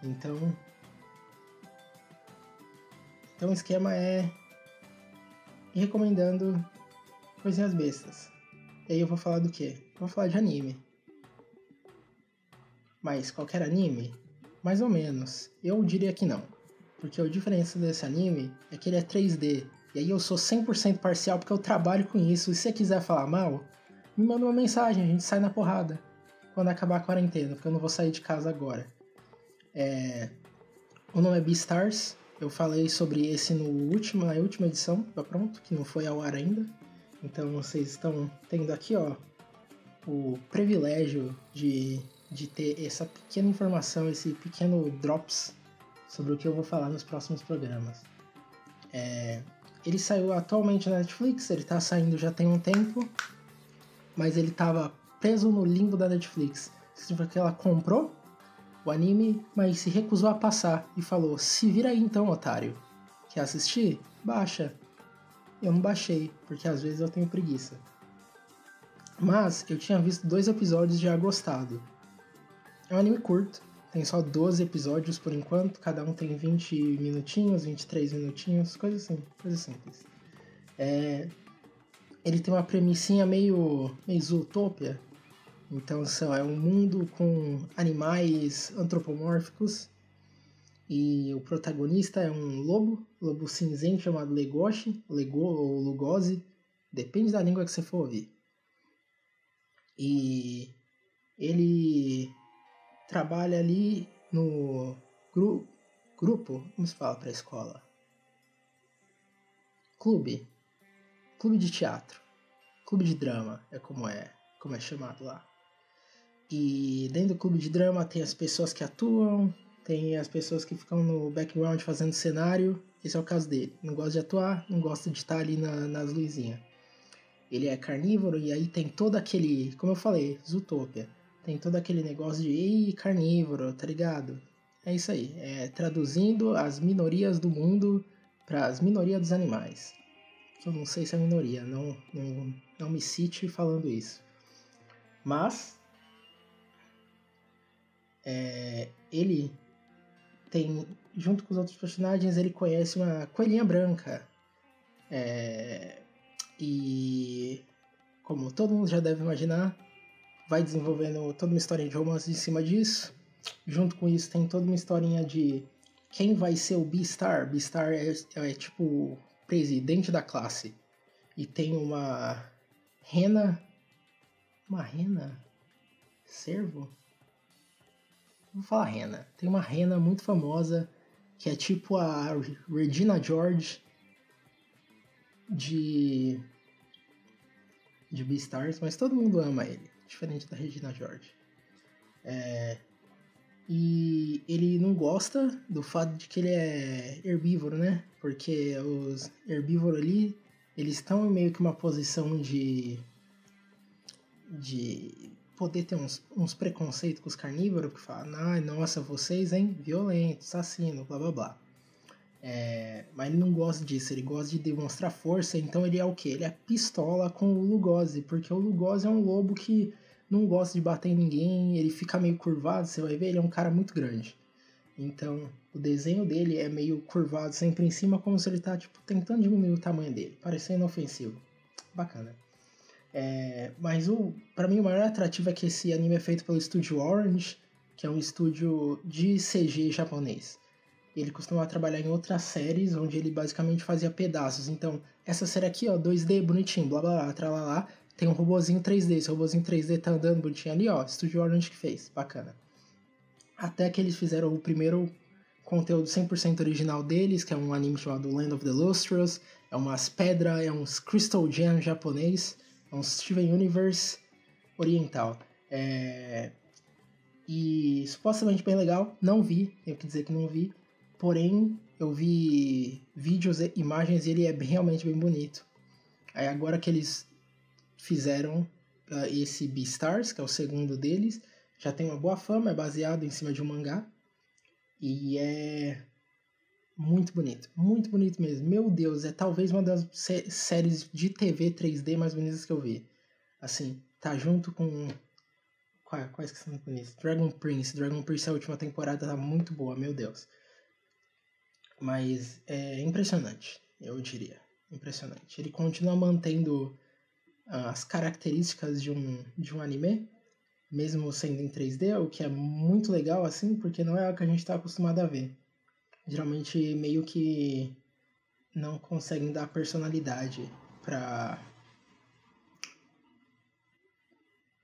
Então, então o esquema é recomendando coisinhas bestas. E aí eu vou falar do quê? Eu vou falar de anime. Mas qualquer anime? Mais ou menos. Eu diria que não. Porque a diferença desse anime é que ele é 3D. E aí eu sou 100% parcial porque eu trabalho com isso. E se você quiser falar mal, me manda uma mensagem, a gente sai na porrada. Quando acabar a quarentena, porque eu não vou sair de casa agora. É... O nome é Beastars. Eu falei sobre esse no último, na última edição, tá pronto, que não foi ao ar ainda. Então vocês estão tendo aqui, ó, o privilégio de, de ter essa pequena informação, esse pequeno drops sobre o que eu vou falar nos próximos programas. É, ele saiu atualmente na Netflix, ele tá saindo já tem um tempo, mas ele tava preso no limbo da Netflix. Significa que ela comprou o anime, mas se recusou a passar e falou: Se vira aí então, otário. Quer assistir? Baixa. Eu não baixei, porque às vezes eu tenho preguiça. Mas eu tinha visto dois episódios e já gostado. É um anime curto, tem só 12 episódios por enquanto, cada um tem 20 minutinhos, 23 minutinhos, coisa assim, coisa simples. É... Ele tem uma premissinha meio, meio zootopia, então são, é um mundo com animais antropomórficos e o protagonista é um lobo, lobo cinzento chamado Legoshi, Lego ou Lugosi, depende da língua que você for ouvir. E ele trabalha ali no gru grupo, como se fala para a escola? Clube. Clube de teatro. Clube de drama, é como é, como é chamado lá. E dentro do clube de drama tem as pessoas que atuam, tem as pessoas que ficam no background fazendo cenário. Esse é o caso dele. Não gosta de atuar, não gosta de estar ali na, nas luzinhas. Ele é carnívoro e aí tem todo aquele, como eu falei, Zootopia. Tem todo aquele negócio de ei, carnívoro, tá ligado? É isso aí. É traduzindo as minorias do mundo para as minorias dos animais. Eu não sei se é minoria, não, não, não me cite falando isso. Mas é, ele tem, junto com os outros personagens, ele conhece uma coelhinha branca. É, e, como todo mundo já deve imaginar, vai desenvolvendo toda uma historinha de romance em cima disso. Junto com isso, tem toda uma historinha de quem vai ser o Beastar. Beastar é, é tipo o presidente da classe. E tem uma rena. Uma rena? Servo? Vou falar rena. Tem uma rena muito famosa que é tipo a Regina George de de Beastars, mas todo mundo ama ele, diferente da Regina George. É, e ele não gosta do fato de que ele é herbívoro, né? Porque os herbívoros ali, eles estão em meio que uma posição de de poder ter uns, uns preconceitos com os carnívoros que falam, ah, nossa, vocês, hein, violento, assassino, blá blá blá. É, mas ele não gosta disso, ele gosta de demonstrar força, então ele é o que? Ele é pistola com o Lugosi, porque o Lugosi é um lobo que não gosta de bater em ninguém, ele fica meio curvado, você vai ver, ele é um cara muito grande. Então, o desenho dele é meio curvado, sempre em cima, como se ele tá, tipo, tentando diminuir o tamanho dele, parecendo ofensivo. Bacana. É, mas o para mim o maior atrativo é que esse anime é feito pelo estúdio Orange, que é um estúdio de CG japonês. Ele costumava trabalhar em outras séries onde ele basicamente fazia pedaços. Então, essa série aqui, ó, 2D, bonitinho, blá blá blá, tralala, tem um robozinho 3D. Esse robozinho 3D tá andando bonitinho ali, ó, Studio Orange que fez, bacana. Até que eles fizeram o primeiro conteúdo 100% original deles, que é um anime chamado Land of the Lustrous, é umas pedras, é uns Crystal Gem japonês, um Steven Universe oriental. É... E supostamente bem legal, não vi, tenho que dizer que não vi, Porém, eu vi vídeos imagens e ele é realmente bem bonito. Aí agora que eles fizeram uh, esse Beastars, que é o segundo deles, já tem uma boa fama, é baseado em cima de um mangá. E é muito bonito, muito bonito mesmo. Meu Deus, é talvez uma das sé séries de TV 3D mais bonitas que eu vi. Assim, tá junto com. Quais que são muito bonitos? Dragon Prince. Dragon Prince, a última temporada tá muito boa, meu Deus. Mas é impressionante, eu diria. Impressionante. Ele continua mantendo ah, as características de um, de um anime, mesmo sendo em 3D, o que é muito legal, assim, porque não é o que a gente está acostumado a ver. Geralmente, meio que não conseguem dar personalidade para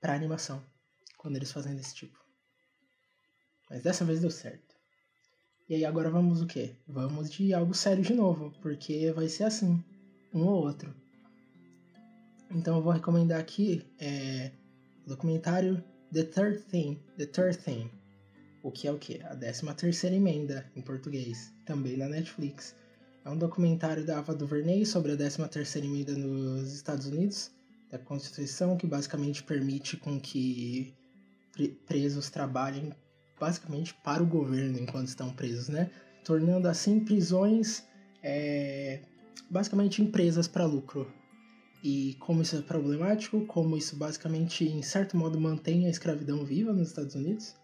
para animação quando eles fazem desse tipo. Mas dessa vez deu certo. E aí agora vamos o quê? Vamos de algo sério de novo, porque vai ser assim, um ou outro. Então eu vou recomendar aqui é, o documentário The Third Thing, The Third Thing, o que é o quê? A 13 terceira emenda em português, também na Netflix. É um documentário da Ava DuVernay sobre a 13 terceira emenda nos Estados Unidos, da Constituição, que basicamente permite com que presos trabalhem basicamente para o governo enquanto estão presos, né? Tornando assim prisões é, basicamente empresas para lucro. E como isso é problemático, como isso basicamente, em certo modo, mantém a escravidão viva nos Estados Unidos.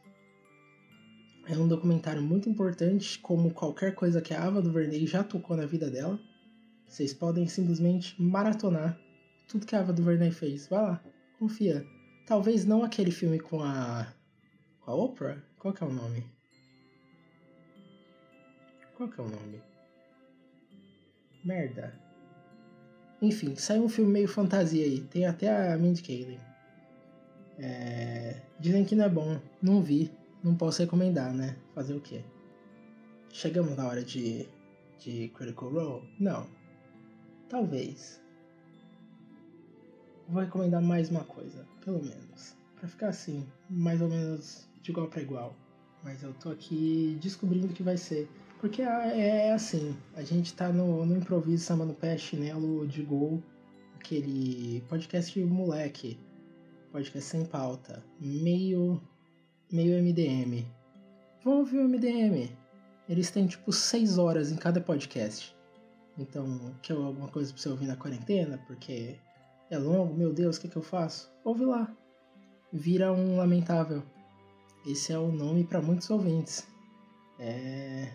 É um documentário muito importante, como qualquer coisa que a Ava DuVernay já tocou na vida dela. Vocês podem simplesmente maratonar tudo que a Ava DuVernay fez. Vai lá, confia. Talvez não aquele filme com a, com a Oprah, qual que é o nome? Qual que é o nome? Merda. Enfim, saiu um filme meio fantasia aí. Tem até a Mindy Kaling. É... Dizem que não é bom. Não vi. Não posso recomendar, né? Fazer o quê? Chegamos na hora de, de Critical Role? Não. Talvez. Vou recomendar mais uma coisa, pelo menos. Pra ficar assim, mais ou menos de igual para igual. Mas eu tô aqui descobrindo o que vai ser. Porque é, é assim, a gente tá no, no improviso samba no pé, chinelo de gol, aquele podcast moleque, podcast sem pauta, meio, meio MDM. Vamos ouvir o MDM. Eles têm tipo 6 horas em cada podcast. Então, quer alguma coisa pra você ouvir na quarentena? Porque é longo, meu Deus, o que, que eu faço? Ouve lá. Vira um lamentável. Esse é o nome para muitos ouvintes. É...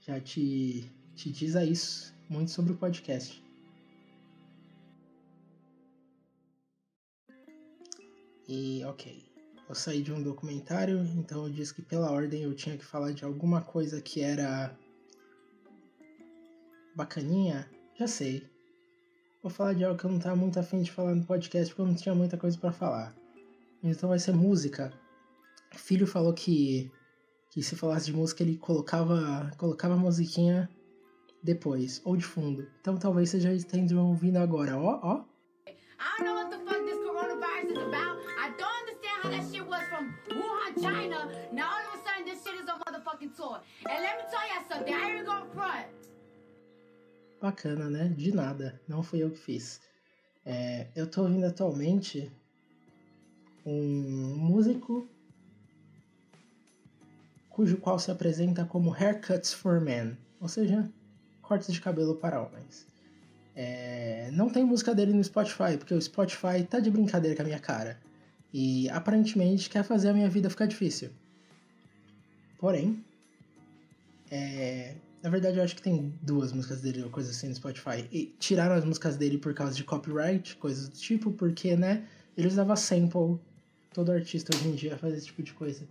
Já te, te diz a isso muito sobre o podcast. E ok, eu saí de um documentário, então eu disse que pela ordem eu tinha que falar de alguma coisa que era bacaninha. Já sei. Vou falar de algo que eu não tava muito afim de falar no podcast porque eu não tinha muita coisa para falar. Então vai ser música filho falou que, que se falasse de música ele colocava, colocava a musiquinha depois, ou de fundo. Então talvez você já esteja ouvindo agora, ó, ó. I don't know what the fuck this coronavirus is about. I don't understand how that shit China. Now all of a sudden this shit is a motherfucking tour. And let me tell you something, I front. Bacana, né? De nada. Não fui eu que fiz. É, eu tô ouvindo atualmente um músico cujo qual se apresenta como Haircuts for Men, ou seja, cortes de cabelo para homens. É, não tem música dele no Spotify, porque o Spotify tá de brincadeira com a minha cara. E aparentemente quer fazer a minha vida ficar difícil. Porém, é, na verdade eu acho que tem duas músicas dele ou coisa assim no Spotify. E tiraram as músicas dele por causa de copyright, coisas do tipo, porque, né, ele usava sample. Todo artista hoje em dia faz esse tipo de coisa.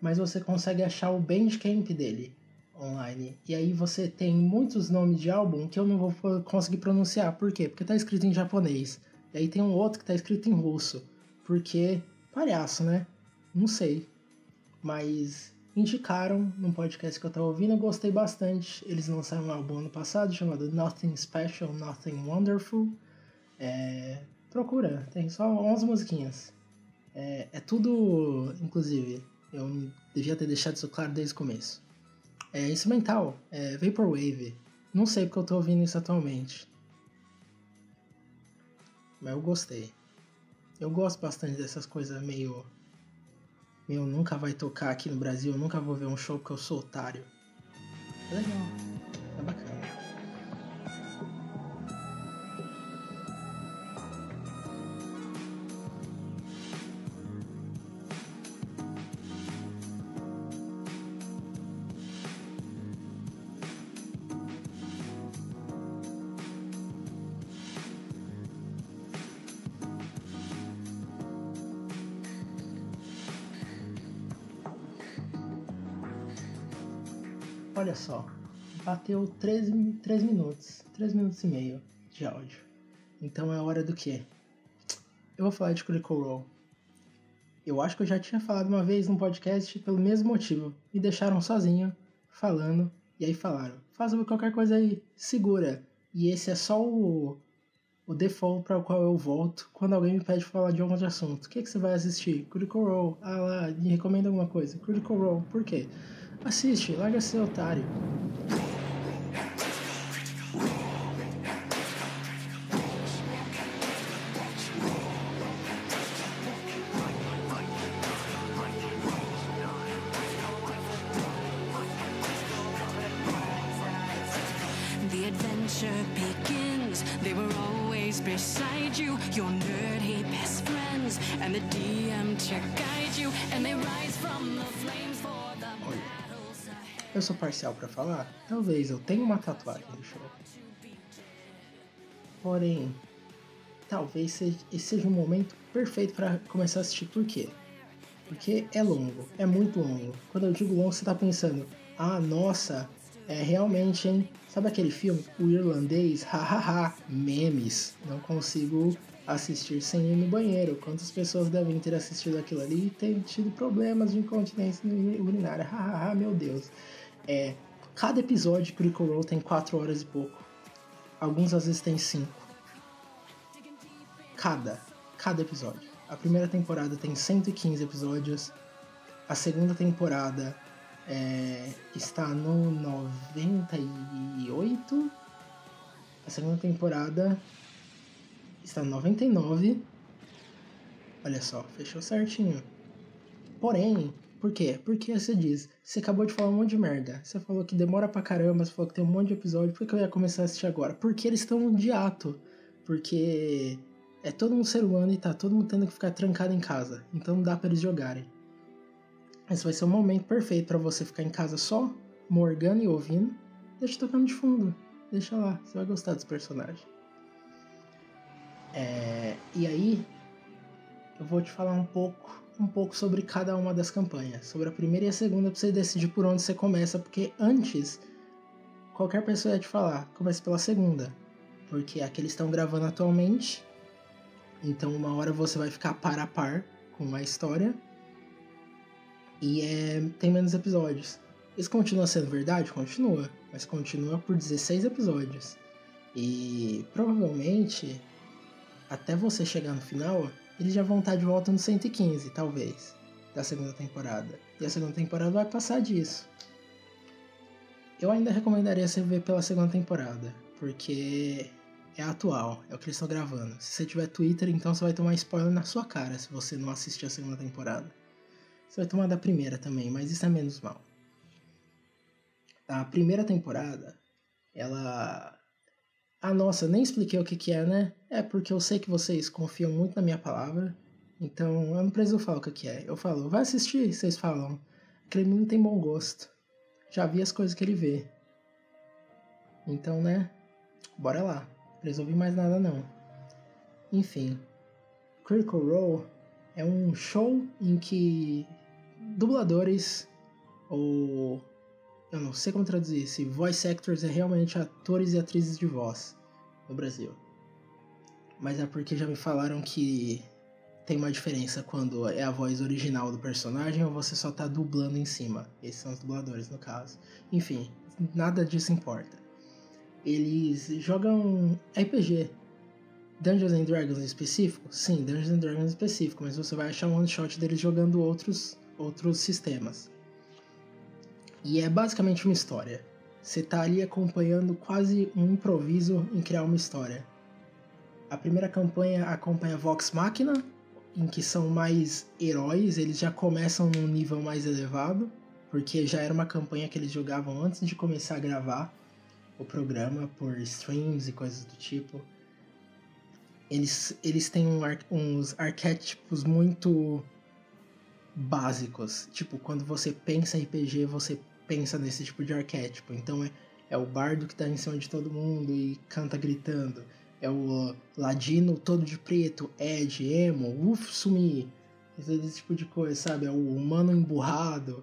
Mas você consegue achar o Bandcamp dele online. E aí você tem muitos nomes de álbum que eu não vou conseguir pronunciar. Por quê? Porque tá escrito em japonês. E aí tem um outro que tá escrito em russo. Porque, palhaço, né? Não sei. Mas indicaram num podcast que eu tava ouvindo, eu gostei bastante. Eles lançaram um álbum ano passado chamado Nothing Special, Nothing Wonderful. É, procura, tem só 11 musiquinhas. É, é tudo, inclusive, eu devia ter deixado isso claro desde o começo. É instrumental, é Vaporwave. Não sei porque eu tô ouvindo isso atualmente. Mas eu gostei. Eu gosto bastante dessas coisas meio. Meu, nunca vai tocar aqui no Brasil, eu nunca vou ver um show porque eu sou otário. Legal. Bateu 13, 3 minutos, 3 minutos e meio de áudio. Então é hora do quê? Eu vou falar de Critical Role. Eu acho que eu já tinha falado uma vez num podcast pelo mesmo motivo. Me deixaram sozinho, falando, e aí falaram, faz qualquer coisa aí, segura. E esse é só o, o default para o qual eu volto quando alguém me pede falar de algum outro assunto. O que, que você vai assistir? Critical Role. Ah lá, me recomenda alguma coisa. Critical Role. Por quê? Assiste, larga ser otário. Eu sou parcial para falar? Talvez eu tenha uma tatuagem do show. Porém, talvez esse seja o momento perfeito para começar a assistir. Por quê? Porque é longo, é muito longo. Quando eu digo longo, você tá pensando, ah, nossa, é realmente, hein? Sabe aquele filme, O Irlandês? Hahaha, memes. Não consigo assistir sem ir no banheiro. Quantas pessoas devem ter assistido aquilo ali e ter tido problemas de incontinência urinária? Hahaha, meu Deus. É, cada episódio de Critical Role tem 4 horas e pouco. Alguns às vezes tem 5. Cada, cada episódio. A primeira temporada tem 115 episódios. A segunda temporada é, está no 98. A segunda temporada está no 99. Olha só, fechou certinho. Porém, por quê? Porque você diz, você acabou de falar um monte de merda. Você falou que demora pra caramba, você falou que tem um monte de episódio, por que eu ia começar a assistir agora? Porque eles estão de ato. Porque é todo um ser humano e tá todo mundo tendo que ficar trancado em casa. Então não dá pra eles jogarem. Esse vai ser o momento perfeito para você ficar em casa só, morgando e ouvindo. Deixa tocando de fundo. Deixa lá, você vai gostar dos personagens. É, e aí, eu vou te falar um pouco um pouco sobre cada uma das campanhas. Sobre a primeira e a segunda, pra você decidir por onde você começa, porque antes, qualquer pessoa ia te falar, comece pela segunda. Porque é a que eles estão gravando atualmente. Então, uma hora você vai ficar par a par com a história. E é, tem menos episódios. Isso continua sendo verdade? Continua. Mas continua por 16 episódios. E provavelmente, até você chegar no final, eles já vão estar de volta no 115, talvez, da segunda temporada. E a segunda temporada vai passar disso. Eu ainda recomendaria você ver pela segunda temporada, porque é atual, é o que eles estão gravando. Se você tiver Twitter, então você vai tomar spoiler na sua cara se você não assistir a segunda temporada. Você vai tomar da primeira também, mas isso é menos mal. A primeira temporada, ela. Ah, nossa, nem expliquei o que, que é, né? É porque eu sei que vocês confiam muito na minha palavra, então eu não preciso falar o que, que é. Eu falo, vai assistir, vocês falam. Aquele menino tem bom gosto. Já vi as coisas que ele vê. Então, né? Bora lá. Não preciso ouvir mais nada, não. Enfim. Critical Role é um show em que dubladores ou eu não sei como traduzir se voice actors é realmente atores e atrizes de voz no Brasil. Mas é porque já me falaram que tem uma diferença quando é a voz original do personagem ou você só tá dublando em cima. Esses são os dubladores no caso. Enfim, nada disso importa. Eles jogam RPG. Dungeons and Dragons em específico? Sim, Dungeons and Dragons em específico, mas você vai achar um one shot deles jogando outros outros sistemas. E é basicamente uma história. Você está ali acompanhando quase um improviso em criar uma história. A primeira campanha acompanha Vox Machina, em que são mais heróis, eles já começam num nível mais elevado, porque já era uma campanha que eles jogavam antes de começar a gravar o programa por streams e coisas do tipo. Eles, eles têm um, uns arquétipos muito básicos. Tipo, quando você pensa RPG, você pensa nesse tipo de arquétipo. Então é, é o bardo que tá em cima de todo mundo e canta gritando. É o ladino todo de preto, Ed, emo, uf, sumi. Esse tipo de coisa, sabe? É o humano emburrado.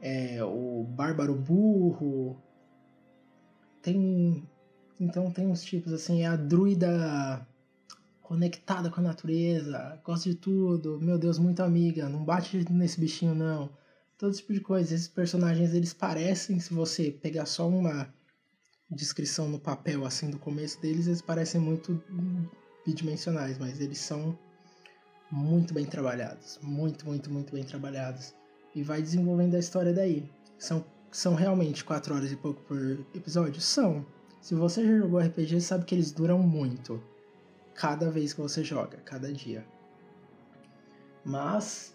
É o bárbaro burro. Tem. Então tem uns tipos assim, é a druida conectada com a natureza, gosta de tudo, meu Deus, muito amiga, não bate nesse bichinho não. Todo tipo de coisa. Esses personagens, eles parecem, se você pegar só uma descrição no papel, assim, do começo deles, eles parecem muito bidimensionais, mas eles são muito bem trabalhados. Muito, muito, muito bem trabalhados. E vai desenvolvendo a história daí. São, são realmente quatro horas e pouco por episódio? São. Se você já jogou RPG, sabe que eles duram muito cada vez que você joga, cada dia. Mas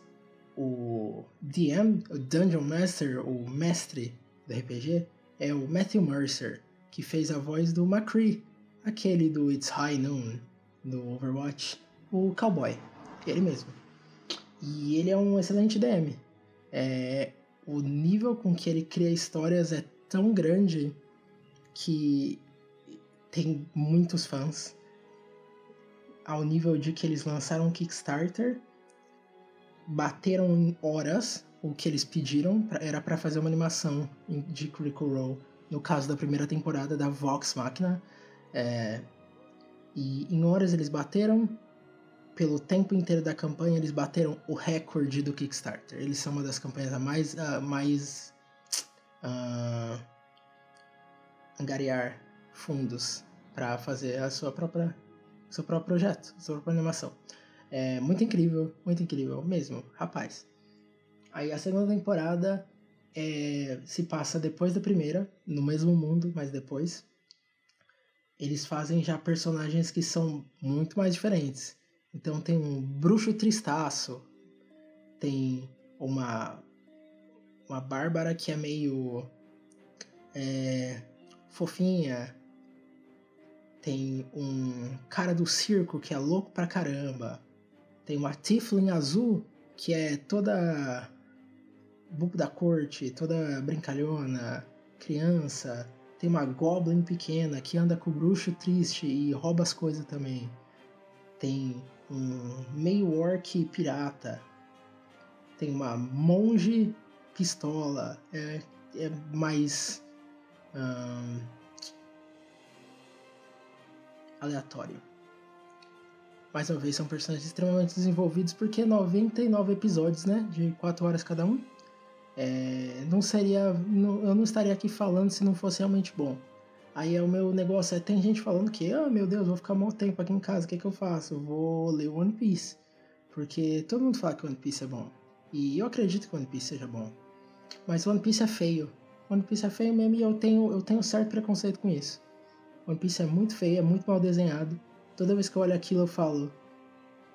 o DM, o Dungeon Master, o mestre do RPG, é o Matthew Mercer, que fez a voz do McCree, aquele do It's High Noon, do Overwatch, o cowboy, ele mesmo. E ele é um excelente DM. É, o nível com que ele cria histórias é tão grande que tem muitos fãs ao nível de que eles lançaram um Kickstarter, bateram em horas o que eles pediram, era para fazer uma animação de Critical Role, no caso da primeira temporada da Vox Machina. É, e em horas eles bateram, pelo tempo inteiro da campanha, eles bateram o recorde do Kickstarter. Eles são uma das campanhas mais. Uh, mais uh, angariar fundos para fazer a sua própria seu próprio projeto, sua própria animação. É muito incrível, muito incrível mesmo, rapaz. Aí a segunda temporada é, se passa depois da primeira, no mesmo mundo, mas depois. Eles fazem já personagens que são muito mais diferentes. Então tem um bruxo tristaço, tem uma uma Bárbara que é meio é, fofinha, tem um cara do circo que é louco pra caramba. Tem uma Tiflin azul que é toda buco da corte, toda brincalhona, criança. Tem uma Goblin pequena que anda com o bruxo triste e rouba as coisas também. Tem um meio orc pirata. Tem uma monge pistola. É, é mais. Aleatório. Mais uma vez, são personagens extremamente desenvolvidos, porque 99 episódios, né? De 4 horas cada um. É, não seria. Não, eu não estaria aqui falando se não fosse realmente bom. Aí é o meu negócio é, tem gente falando que, ah, meu Deus, vou ficar muito tempo aqui em casa, o que, que eu faço? Eu vou ler One Piece. Porque todo mundo fala que One Piece é bom. E eu acredito que One Piece seja bom. Mas One Piece é feio. One Piece é feio mesmo e eu tenho, eu tenho certo preconceito com isso. One Piece é muito feio, é muito mal desenhado. Toda vez que eu olho aquilo eu falo,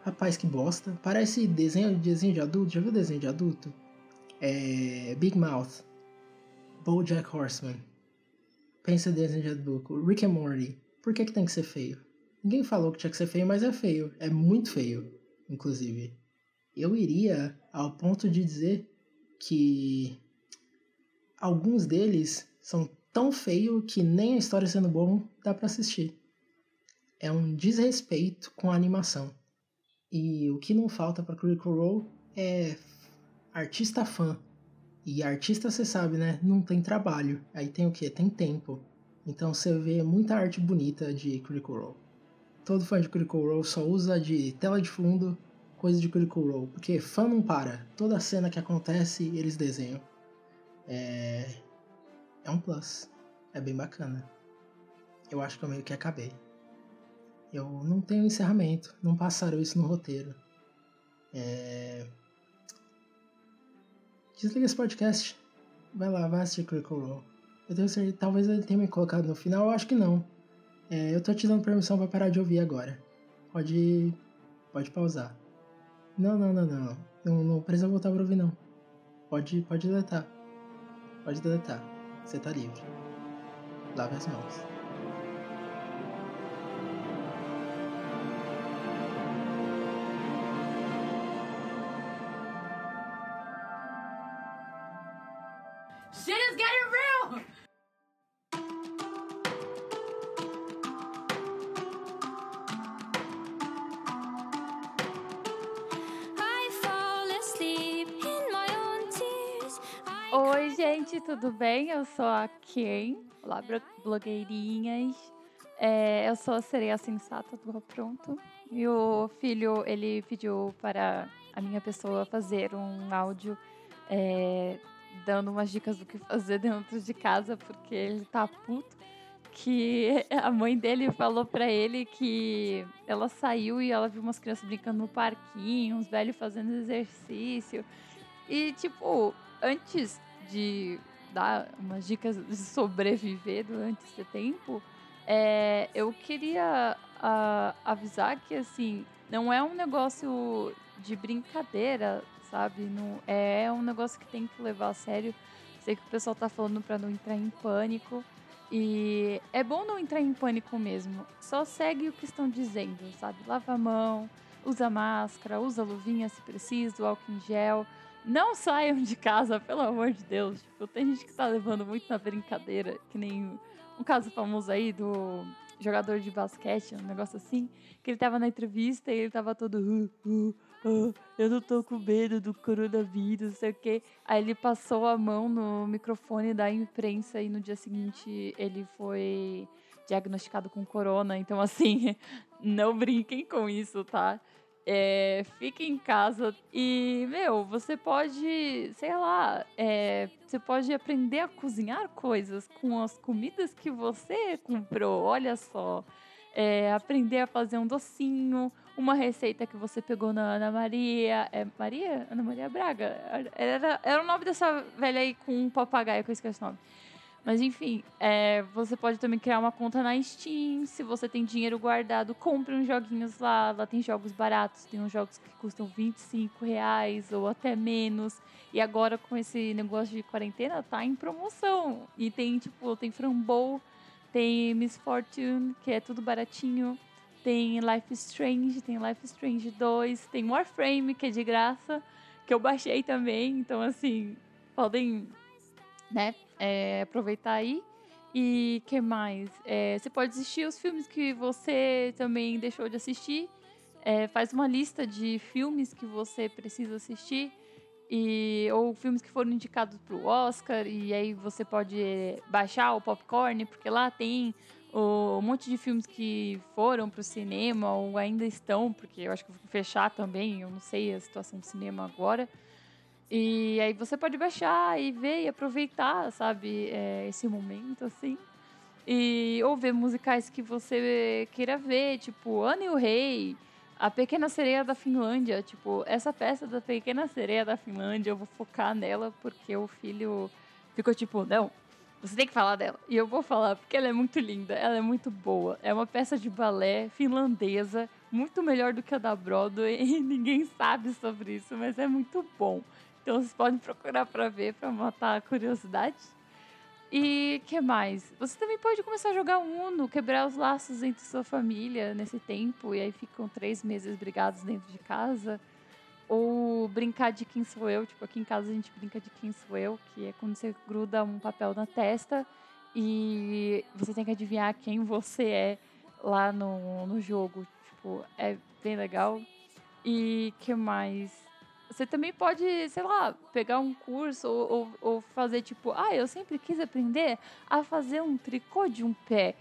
rapaz, que bosta. Parece desenho, desenho de adulto. Já viu desenho de adulto? É, Big Mouth, BoJack Horseman. Pensa desenho de adulto. Rick and Morty. Por que, que tem que ser feio? Ninguém falou que tinha que ser feio, mas é feio. É muito feio, inclusive. Eu iria ao ponto de dizer que alguns deles são tão feios que nem a história sendo bom dá para assistir. É um desrespeito com a animação. E o que não falta para Critical Role é artista fã. E artista, você sabe, né? Não tem trabalho. Aí tem o que? Tem tempo. Então você vê muita arte bonita de Critical Role. Todo fã de Critical Role só usa de tela de fundo coisa de Critical Role. Porque fã não para. Toda cena que acontece, eles desenham. É. É um plus. É bem bacana. Eu acho que eu meio que acabei. Eu não tenho encerramento. Não passaram isso no roteiro. É. Desliga esse podcast. Vai lá, vai assistir Critical Role. Eu tenho certeza, talvez ele tenha me colocado no final, eu acho que não. É, eu tô te dando permissão para parar de ouvir agora. Pode. Pode pausar. Não, não, não, não. Não, não precisa voltar pra ouvir, não. Pode, pode deletar. Pode deletar. Você tá livre. Lave as mãos. Tudo bem? Eu sou a Ken. Olá, blogueirinhas. É, eu sou a sereia sensata do Pronto. E o filho, ele pediu para a minha pessoa fazer um áudio é, dando umas dicas do que fazer dentro de casa, porque ele tá puto. Que a mãe dele falou para ele que ela saiu e ela viu umas crianças brincando no parquinho, uns velhos fazendo exercício. E, tipo, antes de dar umas dicas de sobreviver durante esse tempo, é, eu queria uh, avisar que, assim, não é um negócio de brincadeira, sabe? Não, é um negócio que tem que levar a sério. Sei que o pessoal tá falando para não entrar em pânico. E é bom não entrar em pânico mesmo. Só segue o que estão dizendo, sabe? Lava a mão, usa máscara, usa luvinha se preciso, álcool em gel. Não saiam de casa, pelo amor de Deus. Tipo, tem gente que tá levando muito na brincadeira, que nem um caso famoso aí do jogador de basquete, um negócio assim, que ele tava na entrevista e ele tava todo. Uh, uh, uh, eu não tô com medo do coronavírus, não sei o quê. Aí ele passou a mão no microfone da imprensa e no dia seguinte ele foi diagnosticado com corona. Então, assim, não brinquem com isso, tá? É, fique em casa e, meu, você pode, sei lá, é, você pode aprender a cozinhar coisas com as comidas que você comprou. Olha só. É, aprender a fazer um docinho, uma receita que você pegou na Ana Maria. É Maria? Ana Maria Braga? Era, era o nome dessa velha aí com um papagaio que eu esqueci o nome. Mas enfim, é, você pode também criar uma conta na Steam. Se você tem dinheiro guardado, compre uns joguinhos lá. Lá tem jogos baratos, tem uns jogos que custam 25 reais ou até menos. E agora com esse negócio de quarentena, tá em promoção. E tem, tipo, tem Frambow, tem Miss Fortune, que é tudo baratinho. Tem Life Strange, tem Life Strange 2, tem Warframe, que é de graça, que eu baixei também. Então, assim, podem, né, é, aproveitar aí. E que mais? É, você pode assistir os filmes que você também deixou de assistir. É, faz uma lista de filmes que você precisa assistir. E, ou filmes que foram indicados para o Oscar. E aí você pode baixar o popcorn, porque lá tem um monte de filmes que foram para o cinema ou ainda estão, porque eu acho que vou fechar também. Eu não sei a situação do cinema agora. E aí você pode baixar e ver e aproveitar, sabe, é, esse momento, assim. E ou ver musicais que você queira ver, tipo Ana e o Rei, A Pequena Sereia da Finlândia. Tipo, essa peça da Pequena Sereia da Finlândia, eu vou focar nela porque o filho ficou tipo, não, você tem que falar dela. E eu vou falar porque ela é muito linda, ela é muito boa. É uma peça de balé finlandesa, muito melhor do que a da Broadway, e ninguém sabe sobre isso, mas é muito bom. Então vocês podem procurar para ver, para matar a curiosidade. E que mais? Você também pode começar a jogar Uno, quebrar os laços entre sua família nesse tempo, e aí ficam três meses brigados dentro de casa. Ou brincar de quem sou eu, tipo, aqui em casa a gente brinca de quem sou eu, que é quando você gruda um papel na testa e você tem que adivinhar quem você é lá no, no jogo. Tipo, é bem legal. E que mais? Você também pode, sei lá, pegar um curso ou, ou, ou, fazer tipo, ah, eu sempre quis aprender a fazer um tricô de um pé.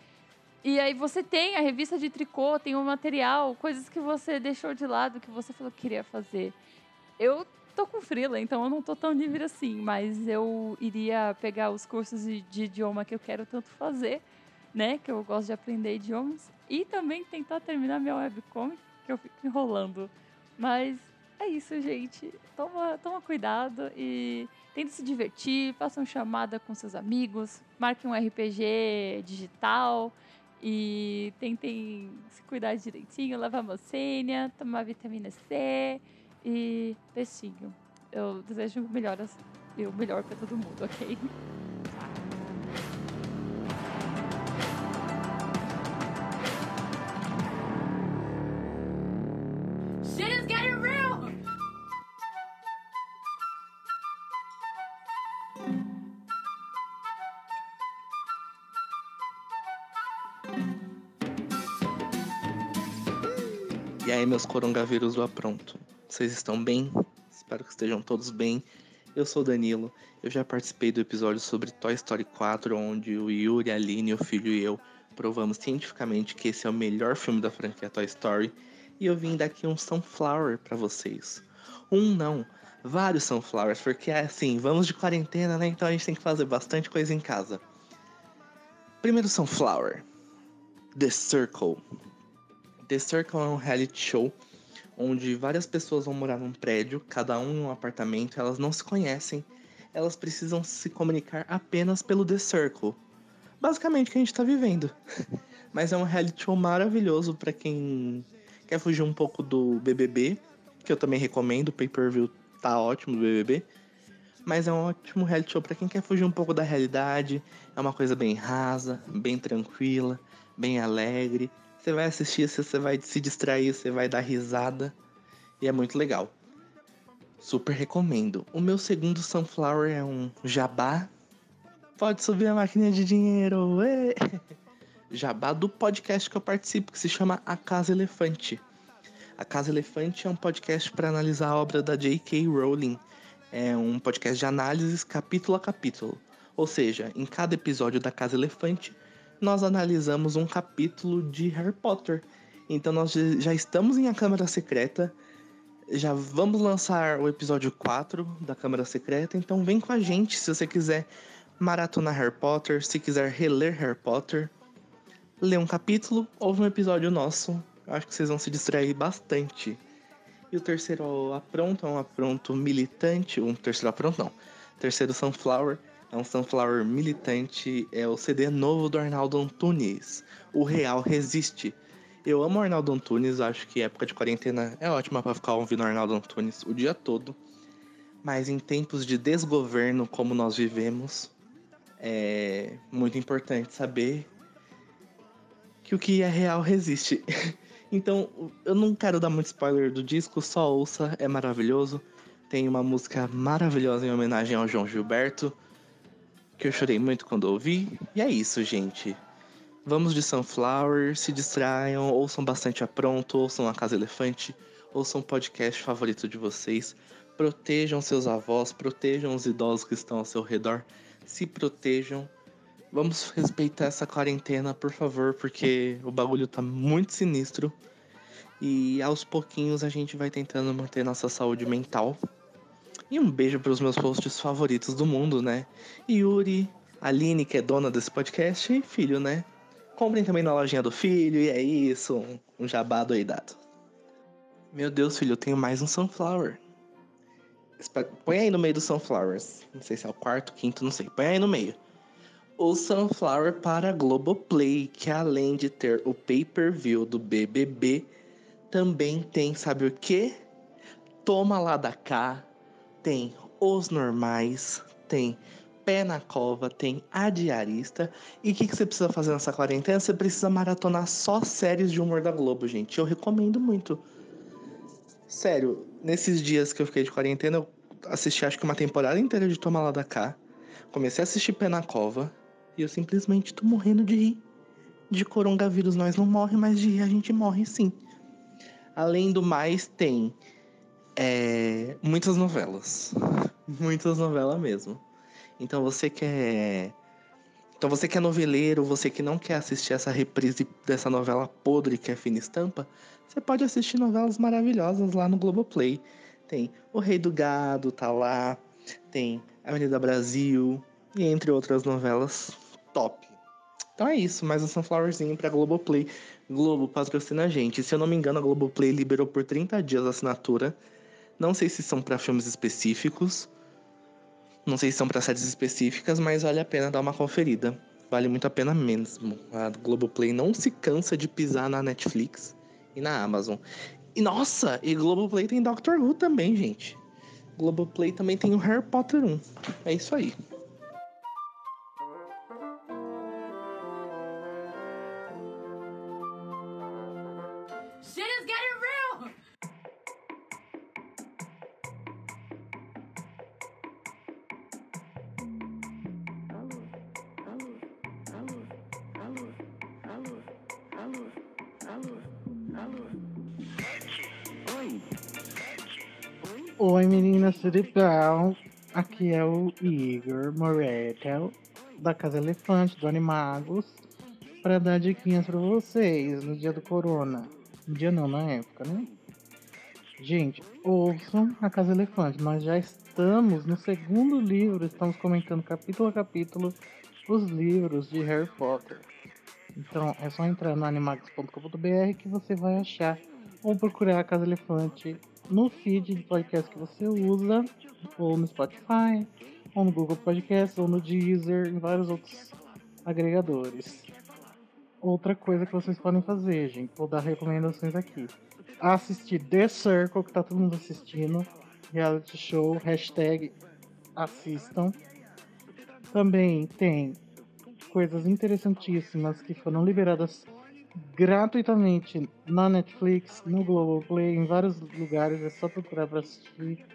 E aí você tem a revista de tricô, tem o material, coisas que você deixou de lado, que você falou que queria fazer. Eu tô com freela, então eu não tô tão livre assim, mas eu iria pegar os cursos de, de idioma que eu quero tanto fazer, né? Que eu gosto de aprender idiomas. E também tentar terminar minha webcomic, que eu fico enrolando. Mas é isso, gente. Toma, toma cuidado e tente se divertir, faça uma chamada com seus amigos, marque um RPG digital e tentem se cuidar direitinho, lavar mocênia, tomar vitamina C e peixinho. Eu desejo melhoras e o melhor para todo mundo, ok? Meus coronavírus do Apronto? Vocês estão bem? Espero que estejam todos bem. Eu sou o Danilo. Eu já participei do episódio sobre Toy Story 4, onde o Yuri, a Aline, o filho e eu provamos cientificamente que esse é o melhor filme da franquia Toy Story. E eu vim daqui um Sunflower para vocês. Um não, vários Sunflowers, porque é assim, vamos de quarentena, né? Então a gente tem que fazer bastante coisa em casa. Primeiro Sunflower. The Circle. The Circle é um reality show onde várias pessoas vão morar num prédio, cada um em um apartamento, elas não se conhecem, elas precisam se comunicar apenas pelo The Circle. Basicamente o que a gente tá vivendo. Mas é um reality show maravilhoso para quem quer fugir um pouco do BBB, que eu também recomendo, o pay-per-view tá ótimo do BBB. Mas é um ótimo reality show para quem quer fugir um pouco da realidade. É uma coisa bem rasa, bem tranquila, bem alegre. Você vai assistir, você vai se distrair, você vai dar risada. E é muito legal. Super recomendo. O meu segundo Sunflower é um jabá. Pode subir a máquina de dinheiro. Ué. Jabá do podcast que eu participo, que se chama A Casa Elefante. A Casa Elefante é um podcast para analisar a obra da J.K. Rowling. É um podcast de análises capítulo a capítulo. Ou seja, em cada episódio da Casa Elefante, nós analisamos um capítulo de Harry Potter. Então nós já estamos em A Câmara Secreta, já vamos lançar o episódio 4 da Câmara Secreta, então vem com a gente se você quiser maratonar Harry Potter, se quiser reler Harry Potter, ler um capítulo ou um episódio nosso. Acho que vocês vão se distrair bastante. E o terceiro apronto é um apronto militante, um terceiro apronto não. Terceiro Sunflower é um Sunflower militante, é o CD novo do Arnaldo Antunes. O Real Resiste. Eu amo o Arnaldo Antunes, acho que época de quarentena é ótima para ficar ouvindo o Arnaldo Antunes o dia todo. Mas em tempos de desgoverno como nós vivemos, é muito importante saber que o que é real resiste. então, eu não quero dar muito spoiler do disco, só ouça, é maravilhoso. Tem uma música maravilhosa em homenagem ao João Gilberto que eu chorei muito quando ouvi. E é isso, gente. Vamos de Sunflower, se distraiam, ouçam bastante a pronto, ouçam a Casa Elefante, ouçam o podcast favorito de vocês. Protejam seus avós, protejam os idosos que estão ao seu redor, se protejam. Vamos respeitar essa quarentena, por favor, porque o bagulho tá muito sinistro. E aos pouquinhos a gente vai tentando manter nossa saúde mental. E um beijo para os meus posts favoritos do mundo, né? Yuri, Aline, que é dona desse podcast, e filho, né? Comprem também na lojinha do filho, e é isso, um, um jabá doidado. Meu Deus, filho, eu tenho mais um Sunflower. Põe aí no meio dos Sunflowers. Não sei se é o quarto, quinto, não sei. Põe aí no meio. O Sunflower para Globoplay, que além de ter o pay-per-view do BBB, também tem, sabe o que? Toma lá da cá, tem Os Normais, tem Pé na Cova, tem A Diarista. E o que, que você precisa fazer nessa quarentena? Você precisa maratonar só séries de humor da Globo, gente. Eu recomendo muito. Sério, nesses dias que eu fiquei de quarentena, eu assisti acho que uma temporada inteira de Toma Lá da Cá. Comecei a assistir Pé na Cova. E eu simplesmente tô morrendo de rir. De coronavírus nós não morre, mas de rir a gente morre sim. Além do mais, tem é, muitas novelas. Muitas novelas mesmo. Então você quer. Então você que é noveleiro, você que não quer assistir essa reprise dessa novela podre que é Fina Estampa, você pode assistir novelas maravilhosas lá no Globoplay. Tem O Rei do Gado, tá lá. Tem Avenida Brasil, e entre outras novelas top. Então é isso, mais um Sunflowerzinho pra Globoplay. Globo patrocina a gente. Se eu não me engano, a Globoplay liberou por 30 dias a assinatura. Não sei se são para filmes específicos. Não sei se são para séries específicas, mas vale a pena dar uma conferida. Vale muito a pena mesmo. A Globoplay não se cansa de pisar na Netflix e na Amazon. E nossa, e Globoplay tem Doctor Who também, gente. Globoplay também tem o Harry Potter 1. É isso aí. Bom? Aqui é o Igor Moreto, da Casa Elefante, do Animagos, para dar diquinhas para vocês no dia do Corona. No dia não, na época, né? Gente, ouçam a Casa Elefante. Nós já estamos no segundo livro, estamos comentando capítulo a capítulo os livros de Harry Potter. Então é só entrar no animagos.com.br que você vai achar ou procurar a Casa Elefante no feed de podcast que você usa, ou no Spotify, ou no Google Podcast, ou no Deezer, em vários outros agregadores. Outra coisa que vocês podem fazer, gente, vou dar recomendações aqui. Assistir The Circle, que tá todo mundo assistindo, reality show, hashtag assistam. Também tem coisas interessantíssimas que foram liberadas gratuitamente na Netflix, no Globoplay, em vários lugares, é só procurar para assistir.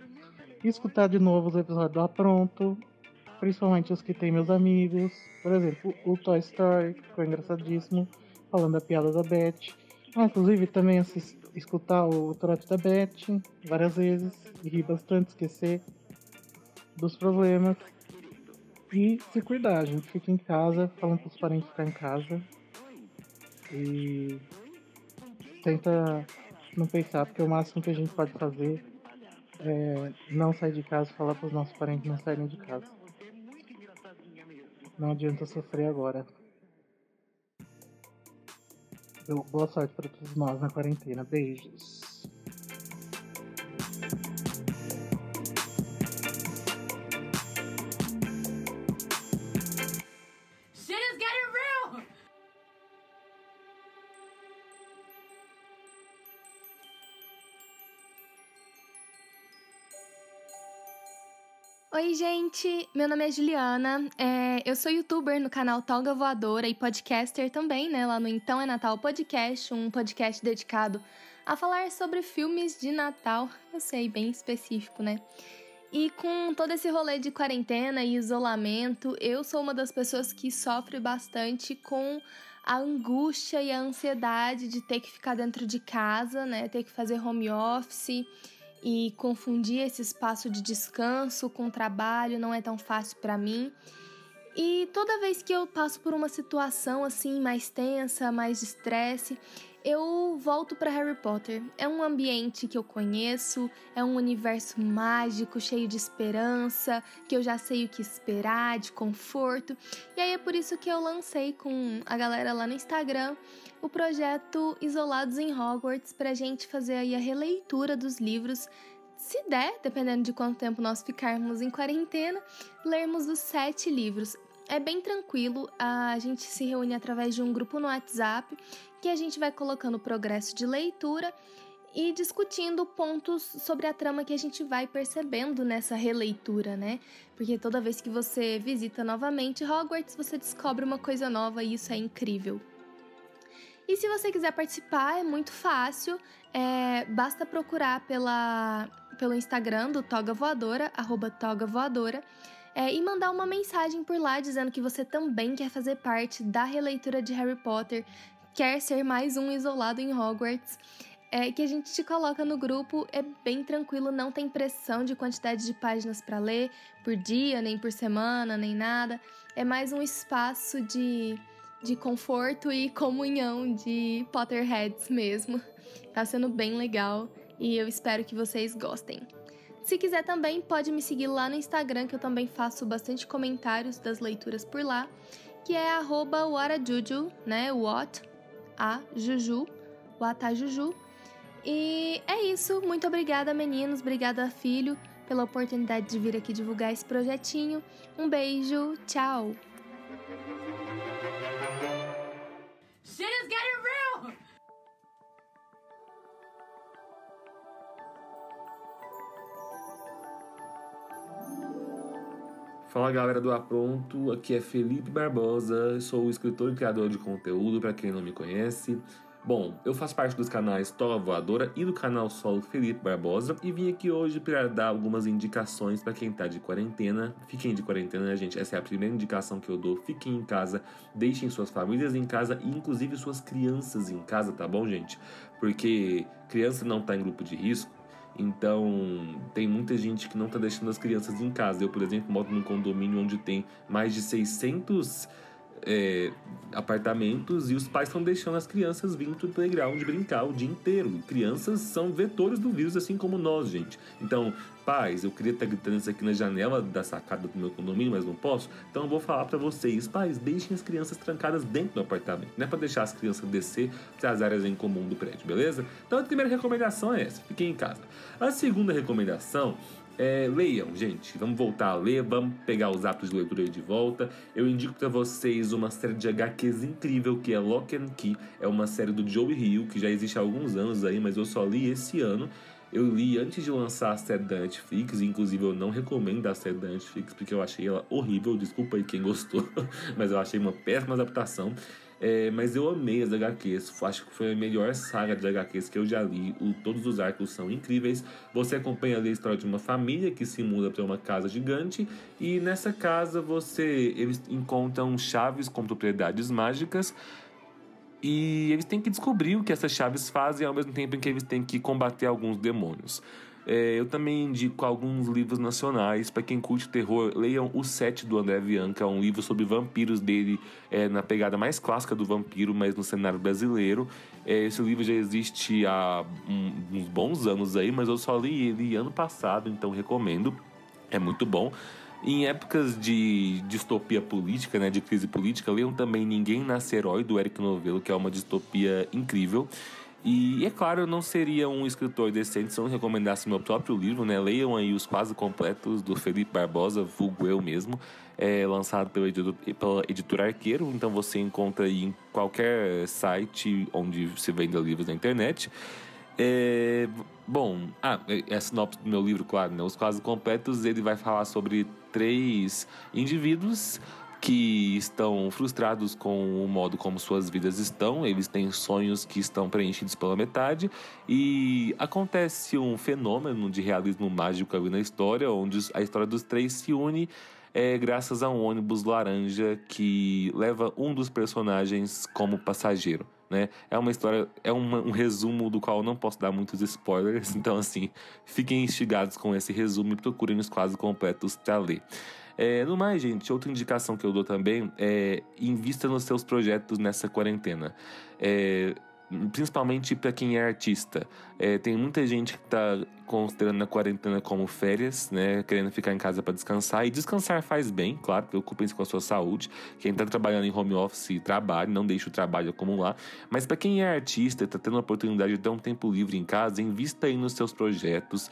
E escutar de novo os episódios do Apronto, principalmente os que tem meus amigos. Por exemplo, o Toy Story, que ficou engraçadíssimo, falando da piada da Beth. Ah, inclusive também assist, escutar o trote da Beth várias vezes, e rir bastante, esquecer dos problemas. E se cuidar, gente. Fica em casa, falando pros parentes ficar em casa. E tenta não pensar, porque o máximo que a gente pode fazer é não sair de casa falar para os nossos parentes não saírem de casa. Não adianta sofrer agora. Boa sorte para todos nós na quarentena. Beijos. Oi, gente! Meu nome é Juliana. É, eu sou youtuber no canal Toga Voadora e podcaster também, né? Lá no Então é Natal Podcast, um podcast dedicado a falar sobre filmes de Natal. Eu sei, bem específico, né? E com todo esse rolê de quarentena e isolamento, eu sou uma das pessoas que sofre bastante com a angústia e a ansiedade de ter que ficar dentro de casa, né? Ter que fazer home office e confundir esse espaço de descanso com trabalho não é tão fácil para mim. E toda vez que eu passo por uma situação assim mais tensa, mais de estresse, eu volto para Harry Potter. É um ambiente que eu conheço, é um universo mágico, cheio de esperança, que eu já sei o que esperar, de conforto. E aí é por isso que eu lancei com a galera lá no Instagram o projeto Isolados em Hogwarts pra gente fazer aí a releitura dos livros se der, dependendo de quanto tempo nós ficarmos em quarentena, lermos os sete livros. É bem tranquilo, a gente se reúne através de um grupo no WhatsApp que a gente vai colocando o progresso de leitura e discutindo pontos sobre a trama que a gente vai percebendo nessa releitura, né? Porque toda vez que você visita novamente Hogwarts, você descobre uma coisa nova e isso é incrível. E se você quiser participar, é muito fácil. É, basta procurar pela, pelo Instagram do Toga Voadora, arroba Toga Voadora, é, e mandar uma mensagem por lá dizendo que você também quer fazer parte da releitura de Harry Potter, quer ser mais um isolado em Hogwarts. É, que a gente te coloca no grupo, é bem tranquilo, não tem pressão de quantidade de páginas para ler por dia, nem por semana, nem nada. É mais um espaço de de conforto e comunhão de Potterheads mesmo. Tá sendo bem legal e eu espero que vocês gostem. Se quiser também, pode me seguir lá no Instagram, que eu também faço bastante comentários das leituras por lá, que é arroba warajuju, né? What? A Juju, Watajuju. E é isso. Muito obrigada, meninos. Obrigada, filho, pela oportunidade de vir aqui divulgar esse projetinho. Um beijo. Tchau. Fala galera do Apronto, aqui é Felipe Barbosa, sou escritor e criador de conteúdo para quem não me conhece. Bom, eu faço parte dos canais Tola Voadora e do canal Solo Felipe Barbosa e vim aqui hoje para dar algumas indicações para quem tá de quarentena. Fiquem de quarentena, né, gente? Essa é a primeira indicação que eu dou. Fiquem em casa, deixem suas famílias em casa e inclusive suas crianças em casa, tá bom, gente? Porque criança não tá em grupo de risco. Então, tem muita gente que não tá deixando as crianças em casa. Eu, por exemplo, moro num condomínio onde tem mais de 600 é, apartamentos e os pais estão deixando as crianças virem pro playground brincar o dia inteiro. Crianças são vetores do vírus, assim como nós, gente. Então, pais, eu queria estar gritando isso aqui na janela da sacada do meu condomínio, mas não posso. Então, eu vou falar para vocês, pais, deixem as crianças trancadas dentro do apartamento. Não é para deixar as crianças descer para as áreas em comum do prédio, beleza? Então, a primeira recomendação é essa: fiquem em casa. A segunda recomendação é, leiam, gente. Vamos voltar a ler, vamos pegar os hábitos de leitura de volta. Eu indico para vocês uma série de HQs incrível que é Lock and Key. É uma série do Joey Hill, que já existe há alguns anos aí, mas eu só li esse ano. Eu li antes de lançar a série da Netflix, inclusive eu não recomendo a série da Netflix porque eu achei ela horrível. Desculpa aí quem gostou, mas eu achei uma péssima adaptação. É, mas eu amei as HQs, acho que foi a melhor saga de HQs que eu já li. O, todos os arcos são incríveis. Você acompanha a história de uma família que se muda para uma casa gigante e nessa casa você eles encontram chaves com propriedades mágicas. E eles têm que descobrir o que essas chaves fazem ao mesmo tempo em que eles têm que combater alguns demônios. É, eu também indico alguns livros nacionais. Para quem curte terror, leiam O Sete do André Bianca, um livro sobre vampiros dele, é, na pegada mais clássica do vampiro, mas no cenário brasileiro. É, esse livro já existe há um, uns bons anos aí, mas eu só li ele ano passado, então recomendo. É muito bom. Em épocas de distopia política, né, de crise política, leiam também Ninguém Nasce Herói, do Eric Novello, que é uma distopia incrível. E é claro, eu não seria um escritor decente se eu não recomendasse meu próprio livro, né? Leiam aí os quase completos do Felipe Barbosa, vulgo eu mesmo, é lançado pela editora, pela editora Arqueiro, então você encontra aí em qualquer site onde se venda livros na internet. É, bom, ah, é a sinopse do meu livro, claro, né? Os quase completos, ele vai falar sobre três indivíduos que estão frustrados com o modo como suas vidas estão, eles têm sonhos que estão preenchidos pela metade e acontece um fenômeno de realismo mágico ali na história, onde a história dos três se une é graças a um ônibus laranja que leva um dos personagens como passageiro. Né? É uma história, é um resumo do qual não posso dar muitos spoilers, então assim, fiquem instigados com esse resumo e procurem os quase completos para ler. É, no mais, gente, outra indicação que eu dou também é invista nos seus projetos nessa quarentena. É, principalmente para quem é artista. É, tem muita gente que está considerando a quarentena como férias, né? Querendo ficar em casa para descansar. E descansar faz bem, claro, preocupem-se com a sua saúde. Quem está trabalhando em home office, trabalhe, não deixe o trabalho acumular. Mas para quem é artista, está tendo a oportunidade de ter um tempo livre em casa, invista aí nos seus projetos.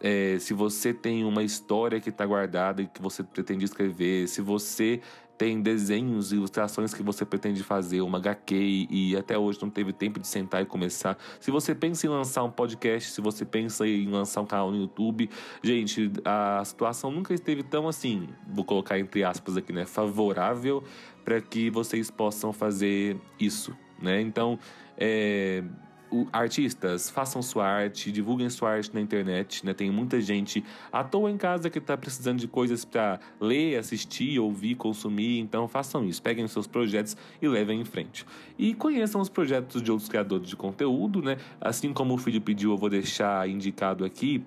É, se você tem uma história que está guardada e que você pretende escrever, se você tem desenhos e ilustrações que você pretende fazer, uma HQ e até hoje não teve tempo de sentar e começar. Se você pensa em lançar um podcast, se você pensa em lançar um canal no YouTube, gente, a situação nunca esteve tão assim, vou colocar entre aspas aqui, né, favorável para que vocês possam fazer isso, né? Então, é, o, artistas, façam sua arte, divulguem sua arte na internet, né? Tem muita gente à toa em casa que está precisando de coisas para ler, assistir, ouvir, consumir, então façam isso, peguem seus projetos e levem em frente. E conheçam os projetos de outros criadores de conteúdo, né? Assim como o filho pediu, eu vou deixar indicado aqui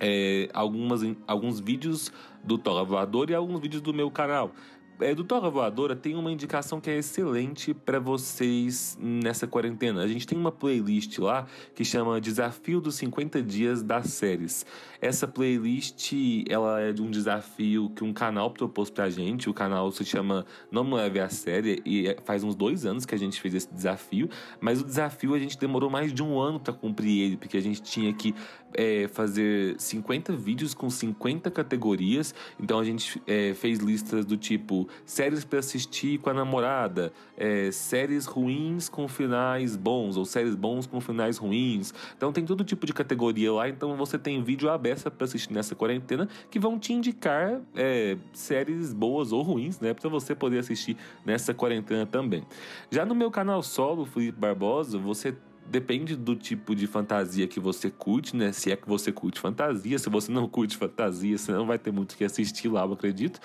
é, algumas, alguns vídeos do Tola Voador e alguns vídeos do meu canal é, Toga Voadora tem uma indicação que é excelente para vocês nessa quarentena. A gente tem uma playlist lá que chama Desafio dos 50 Dias das Séries. Essa playlist ela é de um desafio que um canal propôs pra gente. O canal se chama Não Leve a Série e é, faz uns dois anos que a gente fez esse desafio. Mas o desafio a gente demorou mais de um ano para cumprir ele, porque a gente tinha que é, fazer 50 vídeos com 50 categorias. Então a gente é, fez listas do tipo séries para assistir com a namorada, é, séries ruins com finais bons, ou séries bons com finais ruins. Então tem todo tipo de categoria lá. Então você tem vídeo aberto para assistir nessa quarentena que vão te indicar é, séries boas ou ruins, né? Para você poder assistir nessa quarentena também. Já no meu canal solo, Felipe Barbosa, você depende do tipo de fantasia que você curte, né? Se é que você curte fantasia, se você não curte fantasia, você não vai ter muito que assistir lá, eu acredito.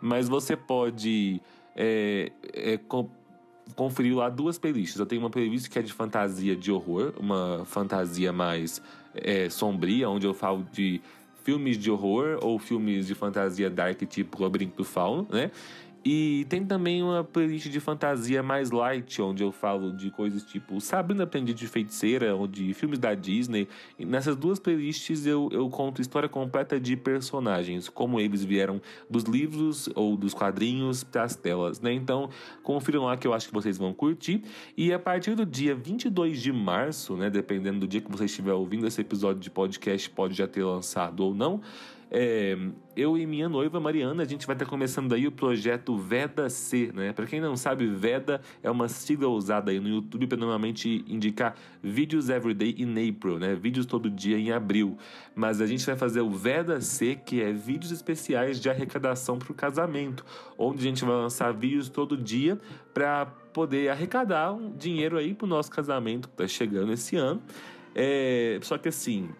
Mas você pode é, é, conferir lá duas playlists. Eu tenho uma playlist que é de fantasia de horror, uma fantasia mais é, sombria, onde eu falo de filmes de horror ou filmes de fantasia dark tipo Labirinto do Fauno, né? E tem também uma playlist de fantasia mais light, onde eu falo de coisas tipo Sabrina Aprendiz de Feiticeira, ou de filmes da Disney. E nessas duas playlists eu, eu conto história completa de personagens, como eles vieram dos livros ou dos quadrinhos para as telas, né? Então, confiram lá que eu acho que vocês vão curtir. E a partir do dia 22 de março, né, dependendo do dia que você estiver ouvindo esse episódio de podcast, pode já ter lançado ou não, é, eu e minha noiva Mariana, a gente vai estar começando aí o projeto Veda C, né? Para quem não sabe, Veda é uma sigla usada aí no YouTube para normalmente indicar vídeos everyday in April, né? Vídeos todo dia em abril. Mas a gente vai fazer o Veda C, que é vídeos especiais de arrecadação para o casamento, onde a gente vai lançar vídeos todo dia para poder arrecadar um dinheiro aí para o nosso casamento que tá chegando esse ano. É, só que assim,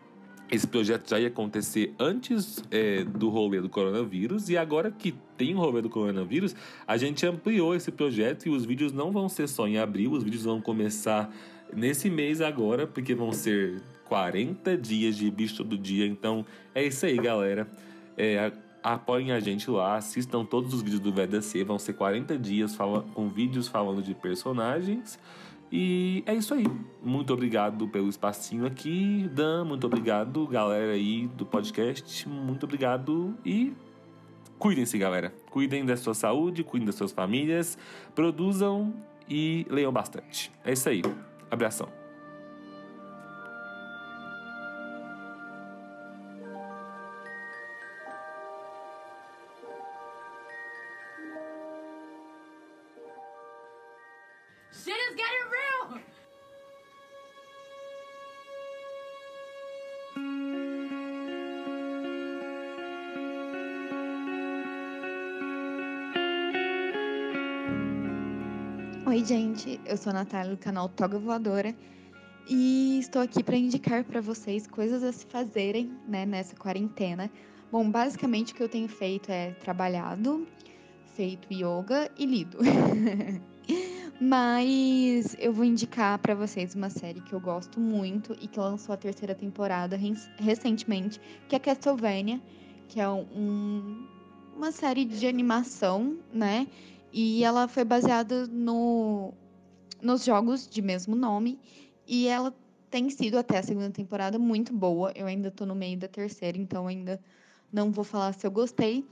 esse projeto já ia acontecer antes é, do rolê do coronavírus e agora que tem o rolê do coronavírus, a gente ampliou esse projeto e os vídeos não vão ser só em abril, os vídeos vão começar nesse mês agora, porque vão ser 40 dias de bicho todo dia. Então é isso aí, galera. É, apoiem a gente lá, assistam todos os vídeos do VDC, vão ser 40 dias com vídeos falando de personagens. E é isso aí. Muito obrigado pelo espacinho aqui, Dan. Muito obrigado, galera aí do podcast. Muito obrigado e cuidem-se, galera. Cuidem da sua saúde, cuidem das suas famílias, produzam e leiam bastante. É isso aí. Abração. Gente, eu sou a Natália do canal Toga Voadora e estou aqui para indicar para vocês coisas a se fazerem né, nessa quarentena. Bom, basicamente o que eu tenho feito é trabalhado, feito yoga e lido. Mas eu vou indicar para vocês uma série que eu gosto muito e que lançou a terceira temporada recentemente, que é Castlevania, que é um, uma série de animação, né? E ela foi baseada no, nos jogos de mesmo nome. E ela tem sido até a segunda temporada muito boa. Eu ainda tô no meio da terceira, então ainda não vou falar se eu gostei,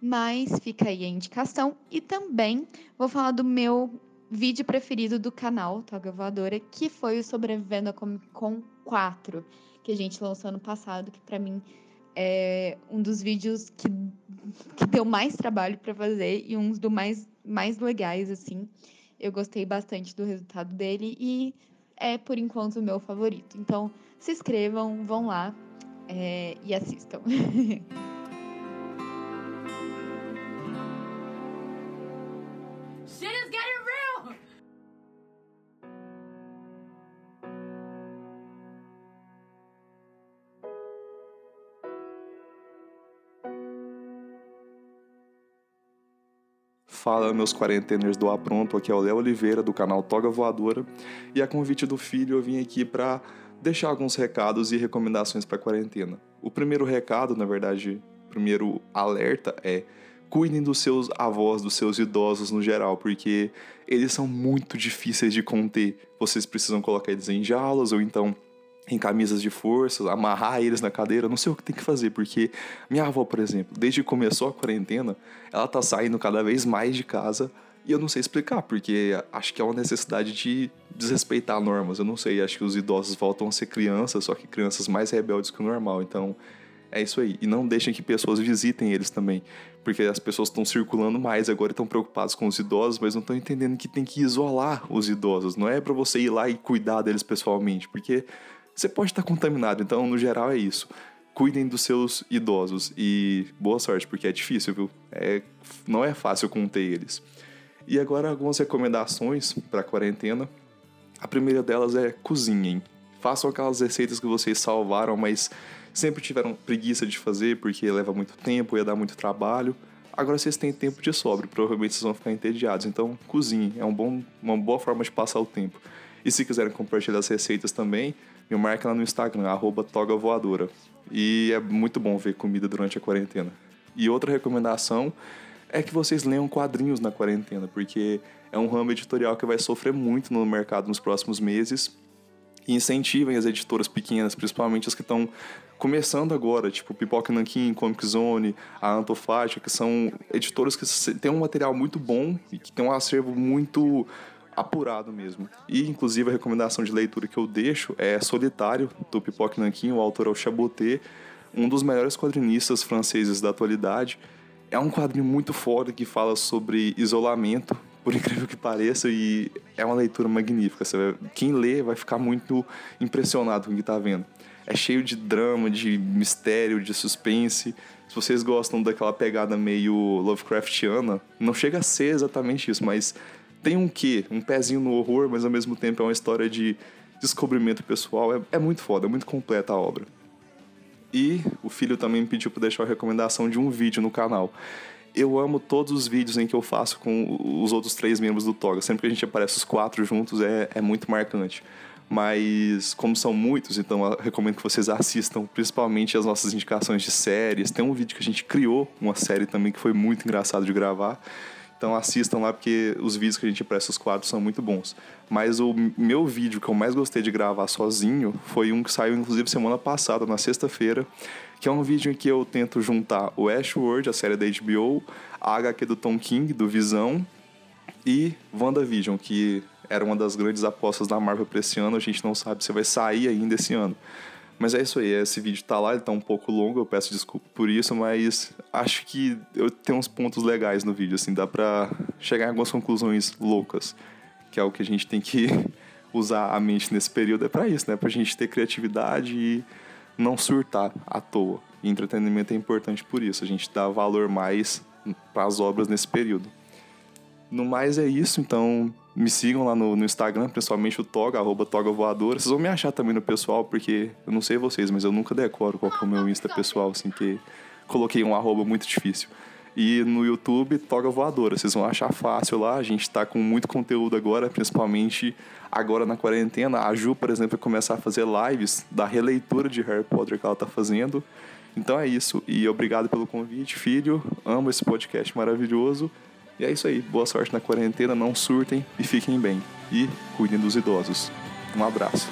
mas fica aí a indicação. E também vou falar do meu vídeo preferido do canal Toga Voadora, que foi o Sobrevivendo a Comic Con 4, que a gente lançou ano passado, que para mim é um dos vídeos que, que deu mais trabalho para fazer e um dos mais, mais legais, assim. Eu gostei bastante do resultado dele e é, por enquanto, o meu favorito. Então, se inscrevam, vão lá é, e assistam. Fala, meus quarenteners do Apronto, aqui é o Léo Oliveira, do canal Toga Voadora, e a convite do filho eu vim aqui para deixar alguns recados e recomendações para quarentena. O primeiro recado, na verdade, o primeiro alerta é cuidem dos seus avós, dos seus idosos no geral, porque eles são muito difíceis de conter. Vocês precisam colocar eles em jaulas ou então em camisas de força, amarrar eles na cadeira, não sei o que tem que fazer, porque minha avó, por exemplo, desde que começou a quarentena, ela tá saindo cada vez mais de casa e eu não sei explicar, porque acho que é uma necessidade de desrespeitar normas, eu não sei, acho que os idosos voltam a ser crianças, só que crianças mais rebeldes que o normal, então é isso aí. E não deixem que pessoas visitem eles também, porque as pessoas estão circulando mais agora estão preocupadas com os idosos, mas não estão entendendo que tem que isolar os idosos, não é para você ir lá e cuidar deles pessoalmente, porque você pode estar contaminado. Então, no geral, é isso. Cuidem dos seus idosos e boa sorte, porque é difícil, viu? É, não é fácil conter eles. E agora, algumas recomendações para a quarentena. A primeira delas é cozinhem. Façam aquelas receitas que vocês salvaram, mas sempre tiveram preguiça de fazer porque leva muito tempo, ia dar muito trabalho. Agora vocês têm tempo de sobra, provavelmente vocês vão ficar entediados. Então, cozinhem, é um bom, uma boa forma de passar o tempo. E se quiserem compartilhar as receitas também, me marca lá no Instagram, arroba. E é muito bom ver comida durante a quarentena. E outra recomendação é que vocês leiam quadrinhos na quarentena, porque é um ramo editorial que vai sofrer muito no mercado nos próximos meses. E incentivem as editoras pequenas, principalmente as que estão começando agora, tipo Pipoca Nankin, Comic Zone, a Antofática, que são editoras que têm um material muito bom e que têm um acervo muito apurado mesmo. E, inclusive, a recomendação de leitura que eu deixo é Solitário, do Pipoque Nanquim, o autor é o Chaboté, um dos melhores quadrinistas franceses da atualidade. É um quadrinho muito foda que fala sobre isolamento, por incrível que pareça, e é uma leitura magnífica. Quem lê vai ficar muito impressionado com o que está vendo. É cheio de drama, de mistério, de suspense. Se vocês gostam daquela pegada meio Lovecraftiana, não chega a ser exatamente isso, mas tem um quê? Um pezinho no horror, mas ao mesmo tempo é uma história de descobrimento pessoal. É, é muito foda, é muito completa a obra. E o filho também me pediu para deixar a recomendação de um vídeo no canal. Eu amo todos os vídeos em que eu faço com os outros três membros do Toga. Sempre que a gente aparece os quatro juntos é, é muito marcante. Mas, como são muitos, então eu recomendo que vocês assistam, principalmente as nossas indicações de séries. Tem um vídeo que a gente criou, uma série também que foi muito engraçado de gravar. Então assistam lá porque os vídeos que a gente presta os quadros são muito bons. Mas o meu vídeo que eu mais gostei de gravar sozinho foi um que saiu inclusive semana passada, na sexta-feira, que é um vídeo em que eu tento juntar o Ashworld, a série da HBO, a HQ do Tom King, do Visão, e WandaVision, que era uma das grandes apostas da Marvel para esse ano. A gente não sabe se vai sair ainda esse ano. Mas é isso aí, esse vídeo tá lá, ele tá um pouco longo, eu peço desculpa por isso, mas acho que eu tenho uns pontos legais no vídeo, assim, dá pra chegar em algumas conclusões loucas, que é o que a gente tem que usar a mente nesse período, é para isso, né? Pra gente ter criatividade e não surtar à toa. E entretenimento é importante por isso, a gente dá valor mais para as obras nesse período. No mais é isso, então me sigam lá no, no, Instagram, principalmente o Toga, arroba Toga Voadora. Vocês vão me achar também no pessoal, porque eu não sei vocês, mas eu nunca decoro qual que é o meu Insta pessoal, assim, que coloquei um arroba muito difícil. E no YouTube, Toga Voadora. Vocês vão achar fácil lá. A gente está com muito conteúdo agora, principalmente agora na quarentena. A Ju, por exemplo, vai começar a fazer lives da releitura de Harry Potter que ela está fazendo. Então é isso. E obrigado pelo convite, filho. Amo esse podcast maravilhoso. E é isso aí. Boa sorte na quarentena, não surtem e fiquem bem. E cuidem dos idosos. Um abraço.